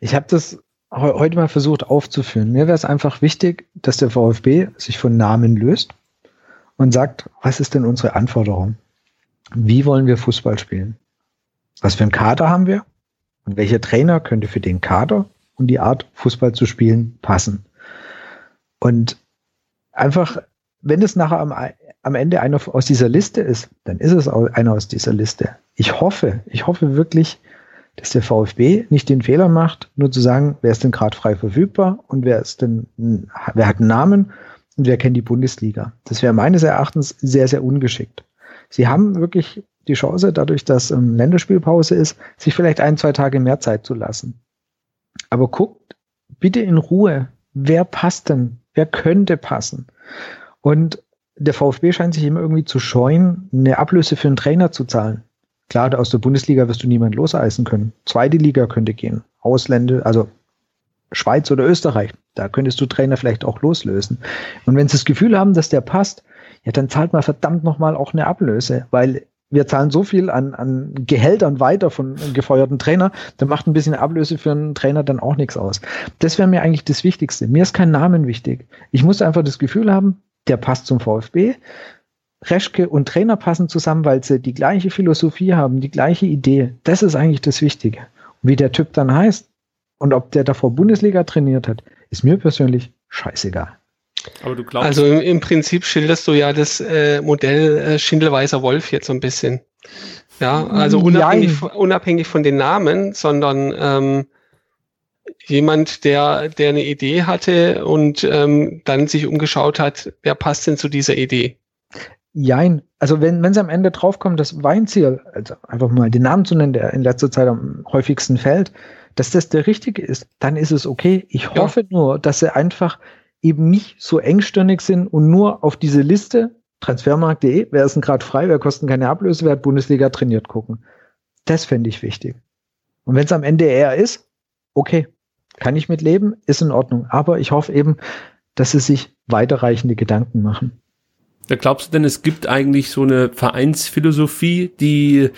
Speaker 3: Ich habe das heute mal versucht aufzuführen. Mir wäre es einfach wichtig, dass der VfB sich von Namen löst und sagt, was ist denn unsere Anforderung? Wie wollen wir Fußball spielen? Was für einen Kader haben wir? Und welcher Trainer könnte für den Kader und die Art, Fußball zu spielen, passen? Und einfach, wenn es nachher am, am Ende einer aus dieser Liste ist, dann ist es einer aus dieser Liste. Ich hoffe, ich hoffe wirklich, dass der VfB nicht den Fehler macht, nur zu sagen, wer ist denn gerade frei verfügbar und wer ist denn, wer hat einen Namen und wer kennt die Bundesliga? Das wäre meines Erachtens sehr, sehr ungeschickt. Sie haben wirklich die Chance, dadurch, dass ähm, Länderspielpause ist, sich vielleicht ein, zwei Tage mehr Zeit zu lassen. Aber guckt bitte in Ruhe, wer passt denn? Wer könnte passen? Und der VfB scheint sich immer irgendwie zu scheuen, eine Ablöse für einen Trainer zu zahlen. Klar, aus der Bundesliga wirst du niemand loseisen können. Zweite Liga könnte gehen. Ausländer, also Schweiz oder Österreich. Da könntest du Trainer vielleicht auch loslösen. Und wenn sie das Gefühl haben, dass der passt, ja, dann zahlt mal verdammt nochmal auch eine Ablöse, weil wir zahlen so viel an, an Gehältern weiter von gefeuerten Trainer, dann macht ein bisschen Ablöse für einen Trainer dann auch nichts aus. Das wäre mir eigentlich das Wichtigste. Mir ist kein Namen wichtig. Ich muss einfach das Gefühl haben, der passt zum VfB. Reschke und Trainer passen zusammen, weil sie die gleiche Philosophie haben, die gleiche Idee. Das ist eigentlich das Wichtige. Und wie der Typ dann heißt und ob der davor Bundesliga trainiert hat, ist mir persönlich scheißegal.
Speaker 2: Aber du glaubst. Also im, im Prinzip schilderst du ja das äh, Modell äh, Schindelweiser Wolf jetzt so ein bisschen. Ja, also unabhängig, von, unabhängig von den Namen, sondern ähm, jemand, der, der eine Idee hatte und ähm, dann sich umgeschaut hat, wer passt denn zu dieser Idee?
Speaker 3: Jein. Also wenn, wenn es am Ende draufkommt, das Weinziel, also einfach mal den Namen zu nennen, der in letzter Zeit am häufigsten fällt, dass das der richtige ist, dann ist es okay. Ich hoffe ja. nur, dass sie einfach eben nicht so engstirnig sind und nur auf diese Liste transfermarkt.de, wer ist denn gerade frei, wer kosten keine Ablöse, wer hat Bundesliga trainiert gucken. Das fände ich wichtig. Und wenn es am Ende er ist, okay, kann ich mit leben, ist in Ordnung. Aber ich hoffe eben, dass sie sich weiterreichende Gedanken machen.
Speaker 1: Glaubst du denn, es gibt eigentlich so eine Vereinsphilosophie, die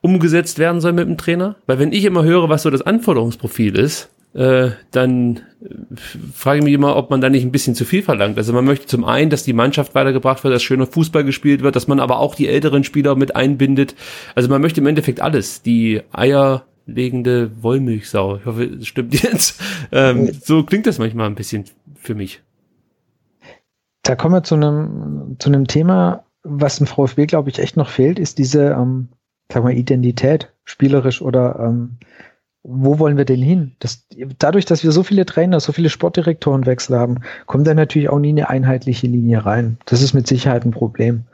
Speaker 1: umgesetzt werden soll mit dem Trainer? Weil wenn ich immer höre, was so das Anforderungsprofil ist, äh, dann äh, frage ich mich immer, ob man da nicht ein bisschen zu viel verlangt. Also man möchte zum einen, dass die Mannschaft weitergebracht wird, dass schöner Fußball gespielt wird, dass man aber auch die älteren Spieler mit einbindet. Also man möchte im Endeffekt alles. Die eierlegende Wollmilchsau. Ich hoffe, es stimmt <laughs> jetzt. Ähm, so klingt das manchmal ein bisschen für mich
Speaker 3: da kommen wir zu einem, zu einem Thema, was im VfB, glaube ich, echt noch fehlt, ist diese, ähm, sag mal, Identität, spielerisch oder ähm, wo wollen wir denn hin? Das, dadurch, dass wir so viele Trainer, so viele Sportdirektorenwechsel haben, kommt da natürlich auch nie eine einheitliche Linie rein. Das ist mit Sicherheit ein Problem.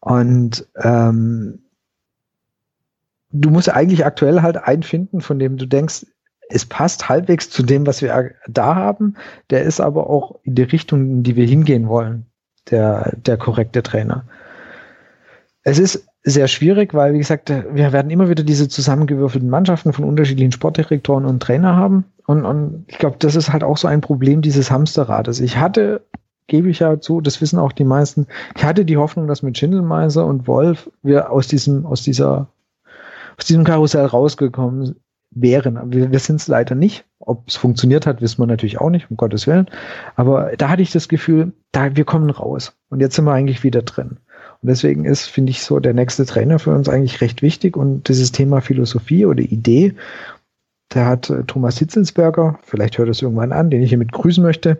Speaker 3: Und ähm, du musst eigentlich aktuell halt einen finden, von dem du denkst, es passt halbwegs zu dem, was wir da haben. Der ist aber auch in die Richtung, in die wir hingehen wollen, der, der korrekte Trainer. Es ist sehr schwierig, weil, wie gesagt, wir werden immer wieder diese zusammengewürfelten Mannschaften von unterschiedlichen Sportdirektoren und Trainer haben. Und, und ich glaube, das ist halt auch so ein Problem dieses Hamsterrades. Ich hatte, gebe ich ja zu, das wissen auch die meisten, ich hatte die Hoffnung, dass mit Schindelmeiser und Wolf wir aus diesem, aus dieser, aus diesem Karussell rausgekommen wären. Wir, wir sind es leider nicht. Ob es funktioniert hat, wissen wir natürlich auch nicht, um Gottes Willen. Aber da hatte ich das Gefühl, da, wir kommen raus. Und jetzt sind wir eigentlich wieder drin. Und deswegen ist, finde ich, so der nächste Trainer für uns eigentlich recht wichtig. Und dieses Thema Philosophie oder Idee, da hat äh, Thomas Hitzelsberger, vielleicht hört es irgendwann an, den ich hiermit grüßen möchte,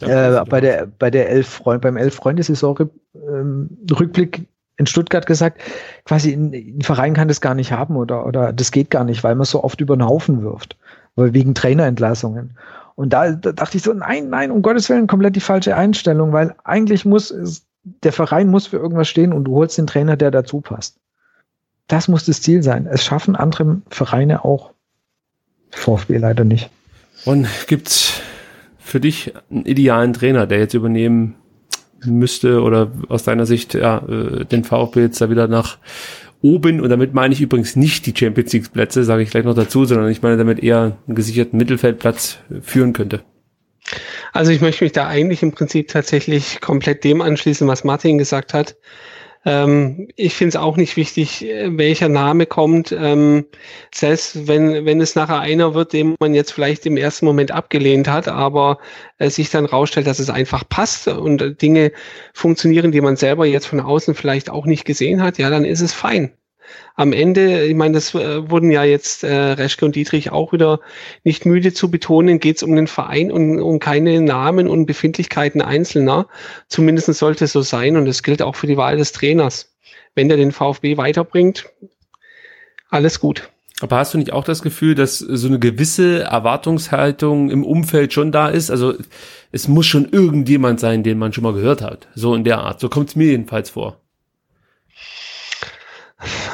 Speaker 3: ja, äh, bei der, bei der elf Freund, beim elf Freunde Saison ähm, Rückblick in Stuttgart gesagt, quasi ein, ein Verein kann das gar nicht haben oder, oder das geht gar nicht, weil man so oft über den Haufen wirft. Wegen Trainerentlassungen. Und da, da dachte ich so, nein, nein, um Gottes Willen, komplett die falsche Einstellung, weil eigentlich muss der Verein muss für irgendwas stehen und du holst den Trainer, der dazu passt. Das muss das Ziel sein. Es schaffen andere Vereine auch. VfB leider nicht.
Speaker 1: Und gibt's für dich einen idealen Trainer, der jetzt übernehmen müsste oder aus deiner Sicht ja, äh, den VfB jetzt da wieder nach oben und damit meine ich übrigens nicht die Champions League Plätze, sage ich gleich noch dazu, sondern ich meine damit eher einen gesicherten Mittelfeldplatz führen könnte.
Speaker 2: Also ich möchte mich da eigentlich im Prinzip tatsächlich komplett dem anschließen, was Martin gesagt hat. Ähm, ich finde es auch nicht wichtig, äh, welcher Name kommt. Ähm, selbst wenn, wenn es nachher einer wird, den man jetzt vielleicht im ersten Moment abgelehnt hat, aber äh, sich dann rausstellt, dass es einfach passt und Dinge funktionieren, die man selber jetzt von außen vielleicht auch nicht gesehen hat, ja, dann ist es fein am Ende, ich meine, das äh, wurden ja jetzt äh, Reschke und Dietrich auch wieder nicht müde zu betonen, geht es um den Verein und um keine Namen und Befindlichkeiten Einzelner. Zumindest sollte es so sein und das gilt auch für die Wahl des Trainers. Wenn der den VfB weiterbringt, alles gut.
Speaker 1: Aber hast du nicht auch das Gefühl, dass so eine gewisse Erwartungshaltung im Umfeld schon da ist? Also es muss schon irgendjemand sein, den man schon mal gehört hat. So in der Art. So kommt es mir jedenfalls vor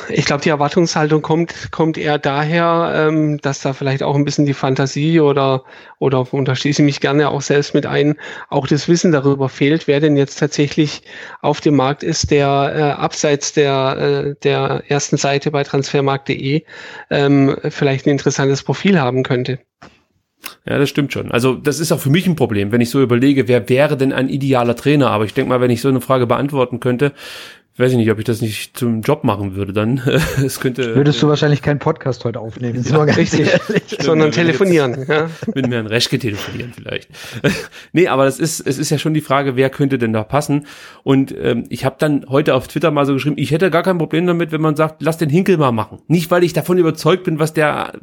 Speaker 2: ich glaube, die Erwartungshaltung kommt, kommt eher daher, ähm, dass da vielleicht auch ein bisschen die Fantasie oder, oder und ich mich gerne auch selbst mit ein, auch das Wissen darüber fehlt, wer denn jetzt tatsächlich auf dem Markt ist, der äh, abseits der, äh, der ersten Seite bei transfermarkt.de ähm, vielleicht ein interessantes Profil haben könnte.
Speaker 1: Ja, das stimmt schon. Also das ist auch für mich ein Problem, wenn ich so überlege, wer wäre denn ein idealer Trainer. Aber ich denke mal, wenn ich so eine Frage beantworten könnte, weiß ich nicht, ob ich das nicht zum Job machen würde dann. <laughs>
Speaker 3: es könnte. Würdest du wahrscheinlich keinen Podcast heute aufnehmen, ja,
Speaker 2: richtig, sondern telefonieren. Ja.
Speaker 1: Mit mir ein Reschke telefonieren vielleicht. <laughs> nee, aber das ist, es ist ja schon die Frage, wer könnte denn da passen? Und ähm, ich habe dann heute auf Twitter mal so geschrieben, ich hätte gar kein Problem damit, wenn man sagt, lass den Hinkel mal machen. Nicht, weil ich davon überzeugt bin, was der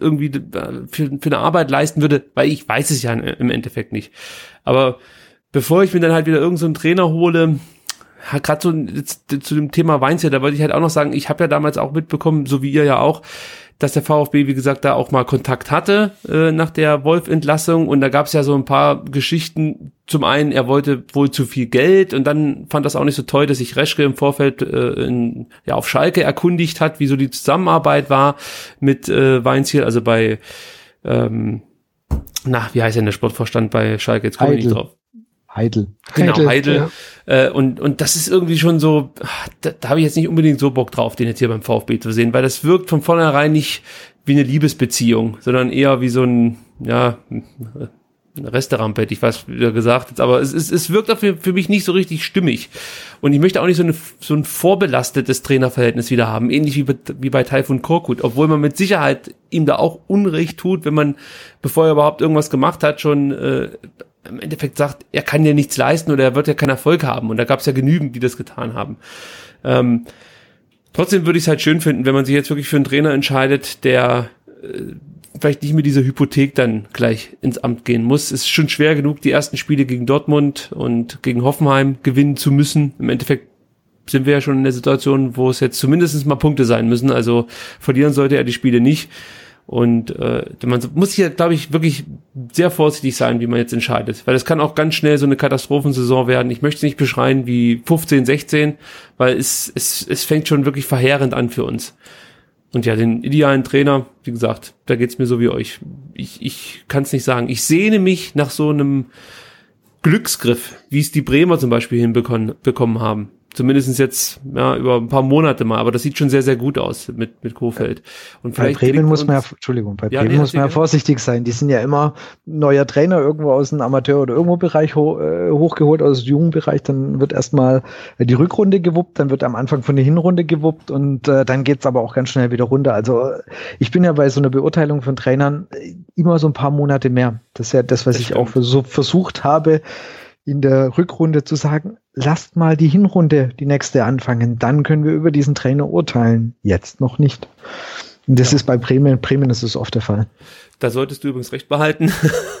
Speaker 1: irgendwie äh, für, für eine Arbeit leisten würde, weil ich weiß es ja im Endeffekt nicht. Aber bevor ich mir dann halt wieder irgendeinen so Trainer hole, gerade so zu dem Thema Weinzell, da wollte ich halt auch noch sagen, ich habe ja damals auch mitbekommen, so wie ihr ja auch, dass der VfB, wie gesagt, da auch mal Kontakt hatte äh, nach der Wolf-Entlassung und da gab es ja so ein paar Geschichten. Zum einen, er wollte wohl zu viel Geld und dann fand das auch nicht so toll, dass sich Reschke im Vorfeld äh, in, ja, auf Schalke erkundigt hat, wie so die Zusammenarbeit war mit äh, Weinziel, also bei ähm, na, wie heißt denn der Sportvorstand bei Schalke? Jetzt komme ich nicht drauf.
Speaker 3: Heidel.
Speaker 1: Genau, Heidel. Heidel. Ja. Äh, und, und das ist irgendwie schon so, da, da habe ich jetzt nicht unbedingt so Bock drauf, den jetzt hier beim VfB zu sehen, weil das wirkt von vornherein nicht wie eine Liebesbeziehung, sondern eher wie so ein, ja, hätte ich fast wieder gesagt. Aber es, es, es wirkt für, für mich nicht so richtig stimmig. Und ich möchte auch nicht so, eine, so ein vorbelastetes Trainerverhältnis wieder haben, ähnlich wie bei, wie bei Taifun Korkut, obwohl man mit Sicherheit ihm da auch Unrecht tut, wenn man, bevor er überhaupt irgendwas gemacht hat, schon äh, im Endeffekt sagt, er kann ja nichts leisten oder er wird ja keinen Erfolg haben. Und da gab es ja genügend, die das getan haben. Ähm, trotzdem würde ich es halt schön finden, wenn man sich jetzt wirklich für einen Trainer entscheidet, der äh, vielleicht nicht mit dieser Hypothek dann gleich ins Amt gehen muss. Es ist schon schwer genug, die ersten Spiele gegen Dortmund und gegen Hoffenheim gewinnen zu müssen. Im Endeffekt sind wir ja schon in der Situation, wo es jetzt zumindest mal Punkte sein müssen. Also verlieren sollte er die Spiele nicht. Und äh, man muss hier, glaube ich, wirklich sehr vorsichtig sein, wie man jetzt entscheidet. Weil es kann auch ganz schnell so eine Katastrophensaison werden. Ich möchte es nicht beschreien wie 15, 16, weil es, es, es fängt schon wirklich verheerend an für uns. Und ja, den idealen Trainer, wie gesagt, da geht's mir so wie euch. Ich, ich kann es nicht sagen. Ich sehne mich nach so einem Glücksgriff, wie es die Bremer zum Beispiel hinbekommen bekommen haben. Zumindest jetzt ja, über ein paar Monate mal, aber das sieht schon sehr, sehr gut aus mit, mit Kofeld.
Speaker 3: Und bei Bremen muss man ja, Entschuldigung, bei ja, Bremen nee, muss man ja vorsichtig sein. Die sind ja immer neuer Trainer irgendwo aus dem Amateur- oder irgendwo Bereich ho äh, hochgeholt, aus dem Jugendbereich. Dann wird erstmal die Rückrunde gewuppt, dann wird am Anfang von der Hinrunde gewuppt und äh, dann geht's aber auch ganz schnell wieder runter. Also ich bin ja bei so einer Beurteilung von Trainern immer so ein paar Monate mehr. Das ist ja das, was das ich stimmt. auch so versucht habe, in der Rückrunde zu sagen, lasst mal die Hinrunde, die nächste anfangen, dann können wir über diesen Trainer urteilen. Jetzt noch nicht. Und das ja. ist bei Bremen, Bremen ist es oft der Fall.
Speaker 1: Da solltest du übrigens recht behalten.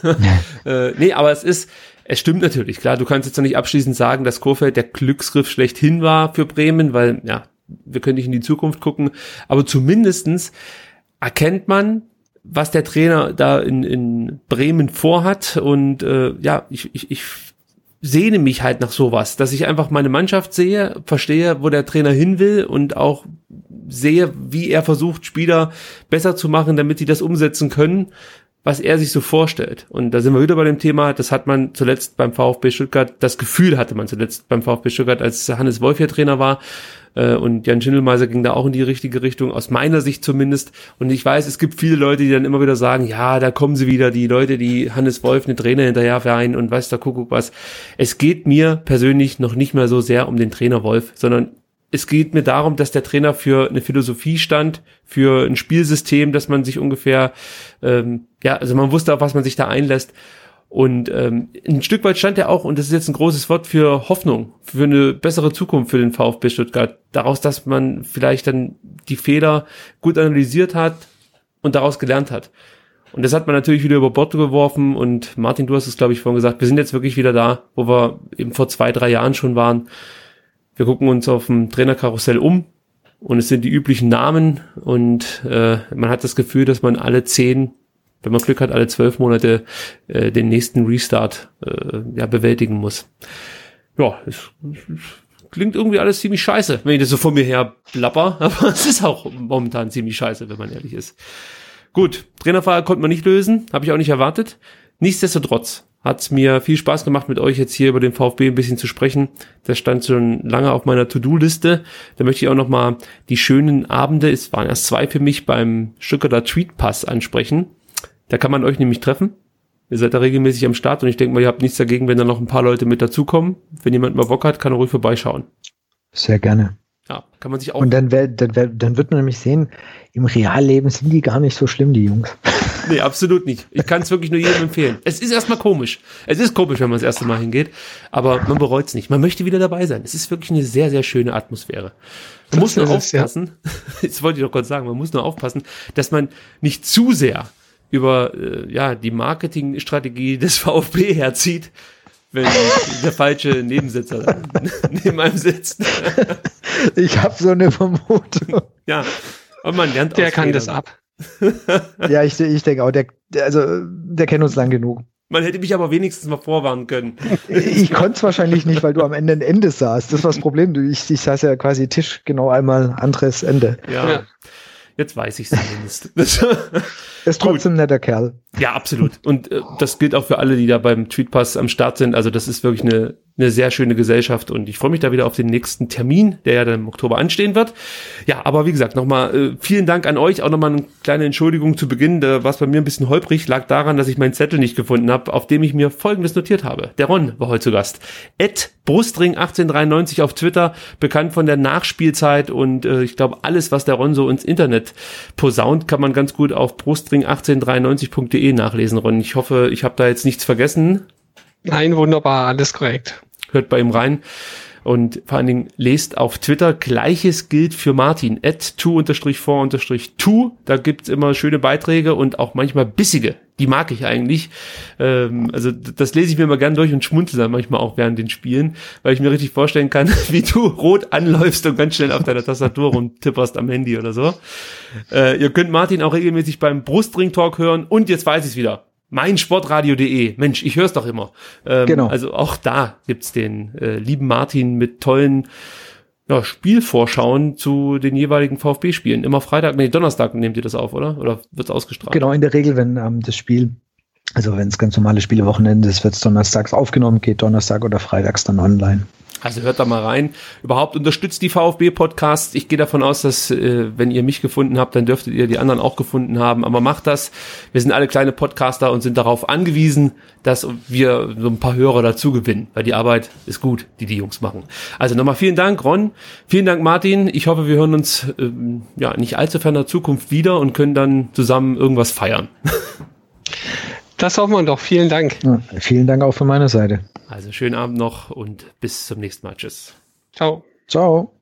Speaker 1: <laughs> äh, nee, aber es ist, es stimmt natürlich, klar, du kannst jetzt noch nicht abschließend sagen, dass Kofeld der Glücksgriff schlechthin war für Bremen, weil, ja, wir können nicht in die Zukunft gucken, aber zumindestens erkennt man, was der Trainer da in, in Bremen vorhat und äh, ja, ich, ich, ich sehne mich halt nach sowas, dass ich einfach meine Mannschaft sehe, verstehe, wo der Trainer hin will und auch sehe, wie er versucht, Spieler besser zu machen, damit sie das umsetzen können, was er sich so vorstellt. Und da sind wir wieder bei dem Thema, das hat man zuletzt beim VfB Stuttgart, das Gefühl hatte man zuletzt beim VfB Stuttgart, als Hannes Wolf hier Trainer war, äh, und Jan Schindelmeiser ging da auch in die richtige Richtung, aus meiner Sicht zumindest. Und ich weiß, es gibt viele Leute, die dann immer wieder sagen, ja, da kommen sie wieder, die Leute, die Hannes Wolf eine Trainer hinterher vereinen und weiß der Kuckuck was. Es geht mir persönlich noch nicht mehr so sehr um den Trainer Wolf, sondern es geht mir darum, dass der Trainer für eine Philosophie stand, für ein Spielsystem, dass man sich ungefähr, ähm, ja, also man wusste, auf was man sich da einlässt. Und ähm, ein Stück weit stand er auch, und das ist jetzt ein großes Wort für Hoffnung, für eine bessere Zukunft für den VfB Stuttgart. Daraus, dass man vielleicht dann die Fehler gut analysiert hat und daraus gelernt hat. Und das hat man natürlich wieder über Bord geworfen. Und Martin, du hast es, glaube ich, vorhin gesagt, wir sind jetzt wirklich wieder da, wo wir eben vor zwei, drei Jahren schon waren. Wir gucken uns auf dem Trainerkarussell um und es sind die üblichen Namen und äh, man hat das Gefühl, dass man alle zehn wenn man Glück hat, alle zwölf Monate äh, den nächsten Restart äh, ja, bewältigen muss. Ja, es, es klingt irgendwie alles ziemlich scheiße, wenn ich das so vor mir her plapper, <laughs> aber es ist auch momentan ziemlich scheiße, wenn man ehrlich ist. Gut, Trainerfrage konnte man nicht lösen, habe ich auch nicht erwartet. Nichtsdestotrotz hat mir viel Spaß gemacht, mit euch jetzt hier über den VfB ein bisschen zu sprechen. Das stand schon lange auf meiner To-Do-Liste. Da möchte ich auch noch mal die schönen Abende, es waren erst zwei für mich, beim Stuttgarter Tweet Pass ansprechen. Da kann man euch nämlich treffen. Ihr seid da regelmäßig am Start und ich denke mal, ihr habt nichts dagegen, wenn da noch ein paar Leute mit dazukommen. Wenn jemand mal Bock hat, kann er ruhig vorbeischauen.
Speaker 3: Sehr gerne.
Speaker 1: Ja, kann man sich auch.
Speaker 3: Und dann, wär, dann, wär, dann wird man nämlich sehen, im Realleben sind die gar nicht so schlimm, die Jungs. <laughs>
Speaker 1: Nee, absolut nicht. Ich kann es wirklich nur jedem empfehlen. Es ist erstmal komisch. Es ist komisch, wenn man das erste Mal hingeht, aber man bereut es nicht. Man möchte wieder dabei sein. Es ist wirklich eine sehr, sehr schöne Atmosphäre. Man das muss nur aufpassen, <laughs> ja. jetzt wollte ich doch kurz sagen, man muss nur aufpassen, dass man nicht zu sehr über äh, ja die Marketingstrategie des <laughs> VfB herzieht, wenn <laughs> der falsche Nebensitzer <laughs> neben einem sitzt.
Speaker 3: ich habe so eine Vermutung.
Speaker 1: Ja, aber man lernt
Speaker 2: Der kann das ab.
Speaker 3: ja, ich, ich denke auch, der, der, also der kennt uns lang genug.
Speaker 1: Man hätte mich aber wenigstens mal vorwarnen können.
Speaker 3: Ich konnte es wahrscheinlich nicht, weil du am Ende ein Ende saßt. Das war das Problem. Ich, ich saß ja quasi Tisch genau einmal anderes Ende.
Speaker 1: Ja. ja. Jetzt weiß ich zumindest. <laughs>
Speaker 3: ist trotzdem ein netter Kerl.
Speaker 1: Ja, absolut. Und äh, das gilt auch für alle, die da beim Tweetpass am Start sind. Also das ist wirklich eine, eine sehr schöne Gesellschaft und ich freue mich da wieder auf den nächsten Termin, der ja dann im Oktober anstehen wird. Ja, aber wie gesagt, nochmal äh, vielen Dank an euch. Auch nochmal eine kleine Entschuldigung zu Beginn. Da war es bei mir ein bisschen holprig, lag daran, dass ich meinen Zettel nicht gefunden habe, auf dem ich mir Folgendes notiert habe. Der Ron war heute zu Gast. Ed Brustring 1893 auf Twitter, bekannt von der Nachspielzeit und äh, ich glaube, alles, was der Ron so ins Internet posaunt, kann man ganz gut auf brustring1893.de nachlesen, Ron. Ich hoffe, ich habe da jetzt nichts vergessen.
Speaker 2: Nein, wunderbar, alles korrekt
Speaker 1: hört bei ihm rein. Und vor allen Dingen lest auf Twitter. Gleiches gilt für Martin. At to-for-to. Da gibt's immer schöne Beiträge und auch manchmal bissige. Die mag ich eigentlich. Ähm, also das lese ich mir immer gern durch und schmunzel dann manchmal auch während den Spielen, weil ich mir richtig vorstellen kann, <laughs> wie du rot anläufst und ganz schnell auf deiner Tastatur rumtipperst am Handy oder so. Äh, ihr könnt Martin auch regelmäßig beim Brustring-Talk hören und jetzt weiß ich es wieder meinsportradio.de. Mensch, ich höre es doch immer. Ähm, genau. Also auch da gibt's den äh, lieben Martin mit tollen ja, Spielvorschauen zu den jeweiligen VfB-Spielen. Immer Freitag, nee, Donnerstag nehmt ihr das auf, oder? Oder wird's ausgestrahlt?
Speaker 3: Genau, in der Regel, wenn ähm, das Spiel, also wenn es ganz normale Spielewochenende ist, wird's donnerstags aufgenommen, geht Donnerstag oder freitags dann online.
Speaker 1: Also hört da mal rein. Überhaupt unterstützt die VfB-Podcasts. Ich gehe davon aus, dass äh, wenn ihr mich gefunden habt, dann dürftet ihr die anderen auch gefunden haben. Aber macht das. Wir sind alle kleine Podcaster und sind darauf angewiesen, dass wir so ein paar Hörer dazu gewinnen, weil die Arbeit ist gut, die die Jungs machen. Also nochmal vielen Dank, Ron. Vielen Dank, Martin. Ich hoffe, wir hören uns ähm, ja nicht allzu ferner Zukunft wieder und können dann zusammen irgendwas feiern. <laughs>
Speaker 2: Das hoffen wir doch. Vielen Dank.
Speaker 3: Ja, vielen Dank auch von meiner Seite.
Speaker 1: Also schönen Abend noch und bis zum nächsten Mal. Tschüss.
Speaker 2: Ciao.
Speaker 3: Ciao.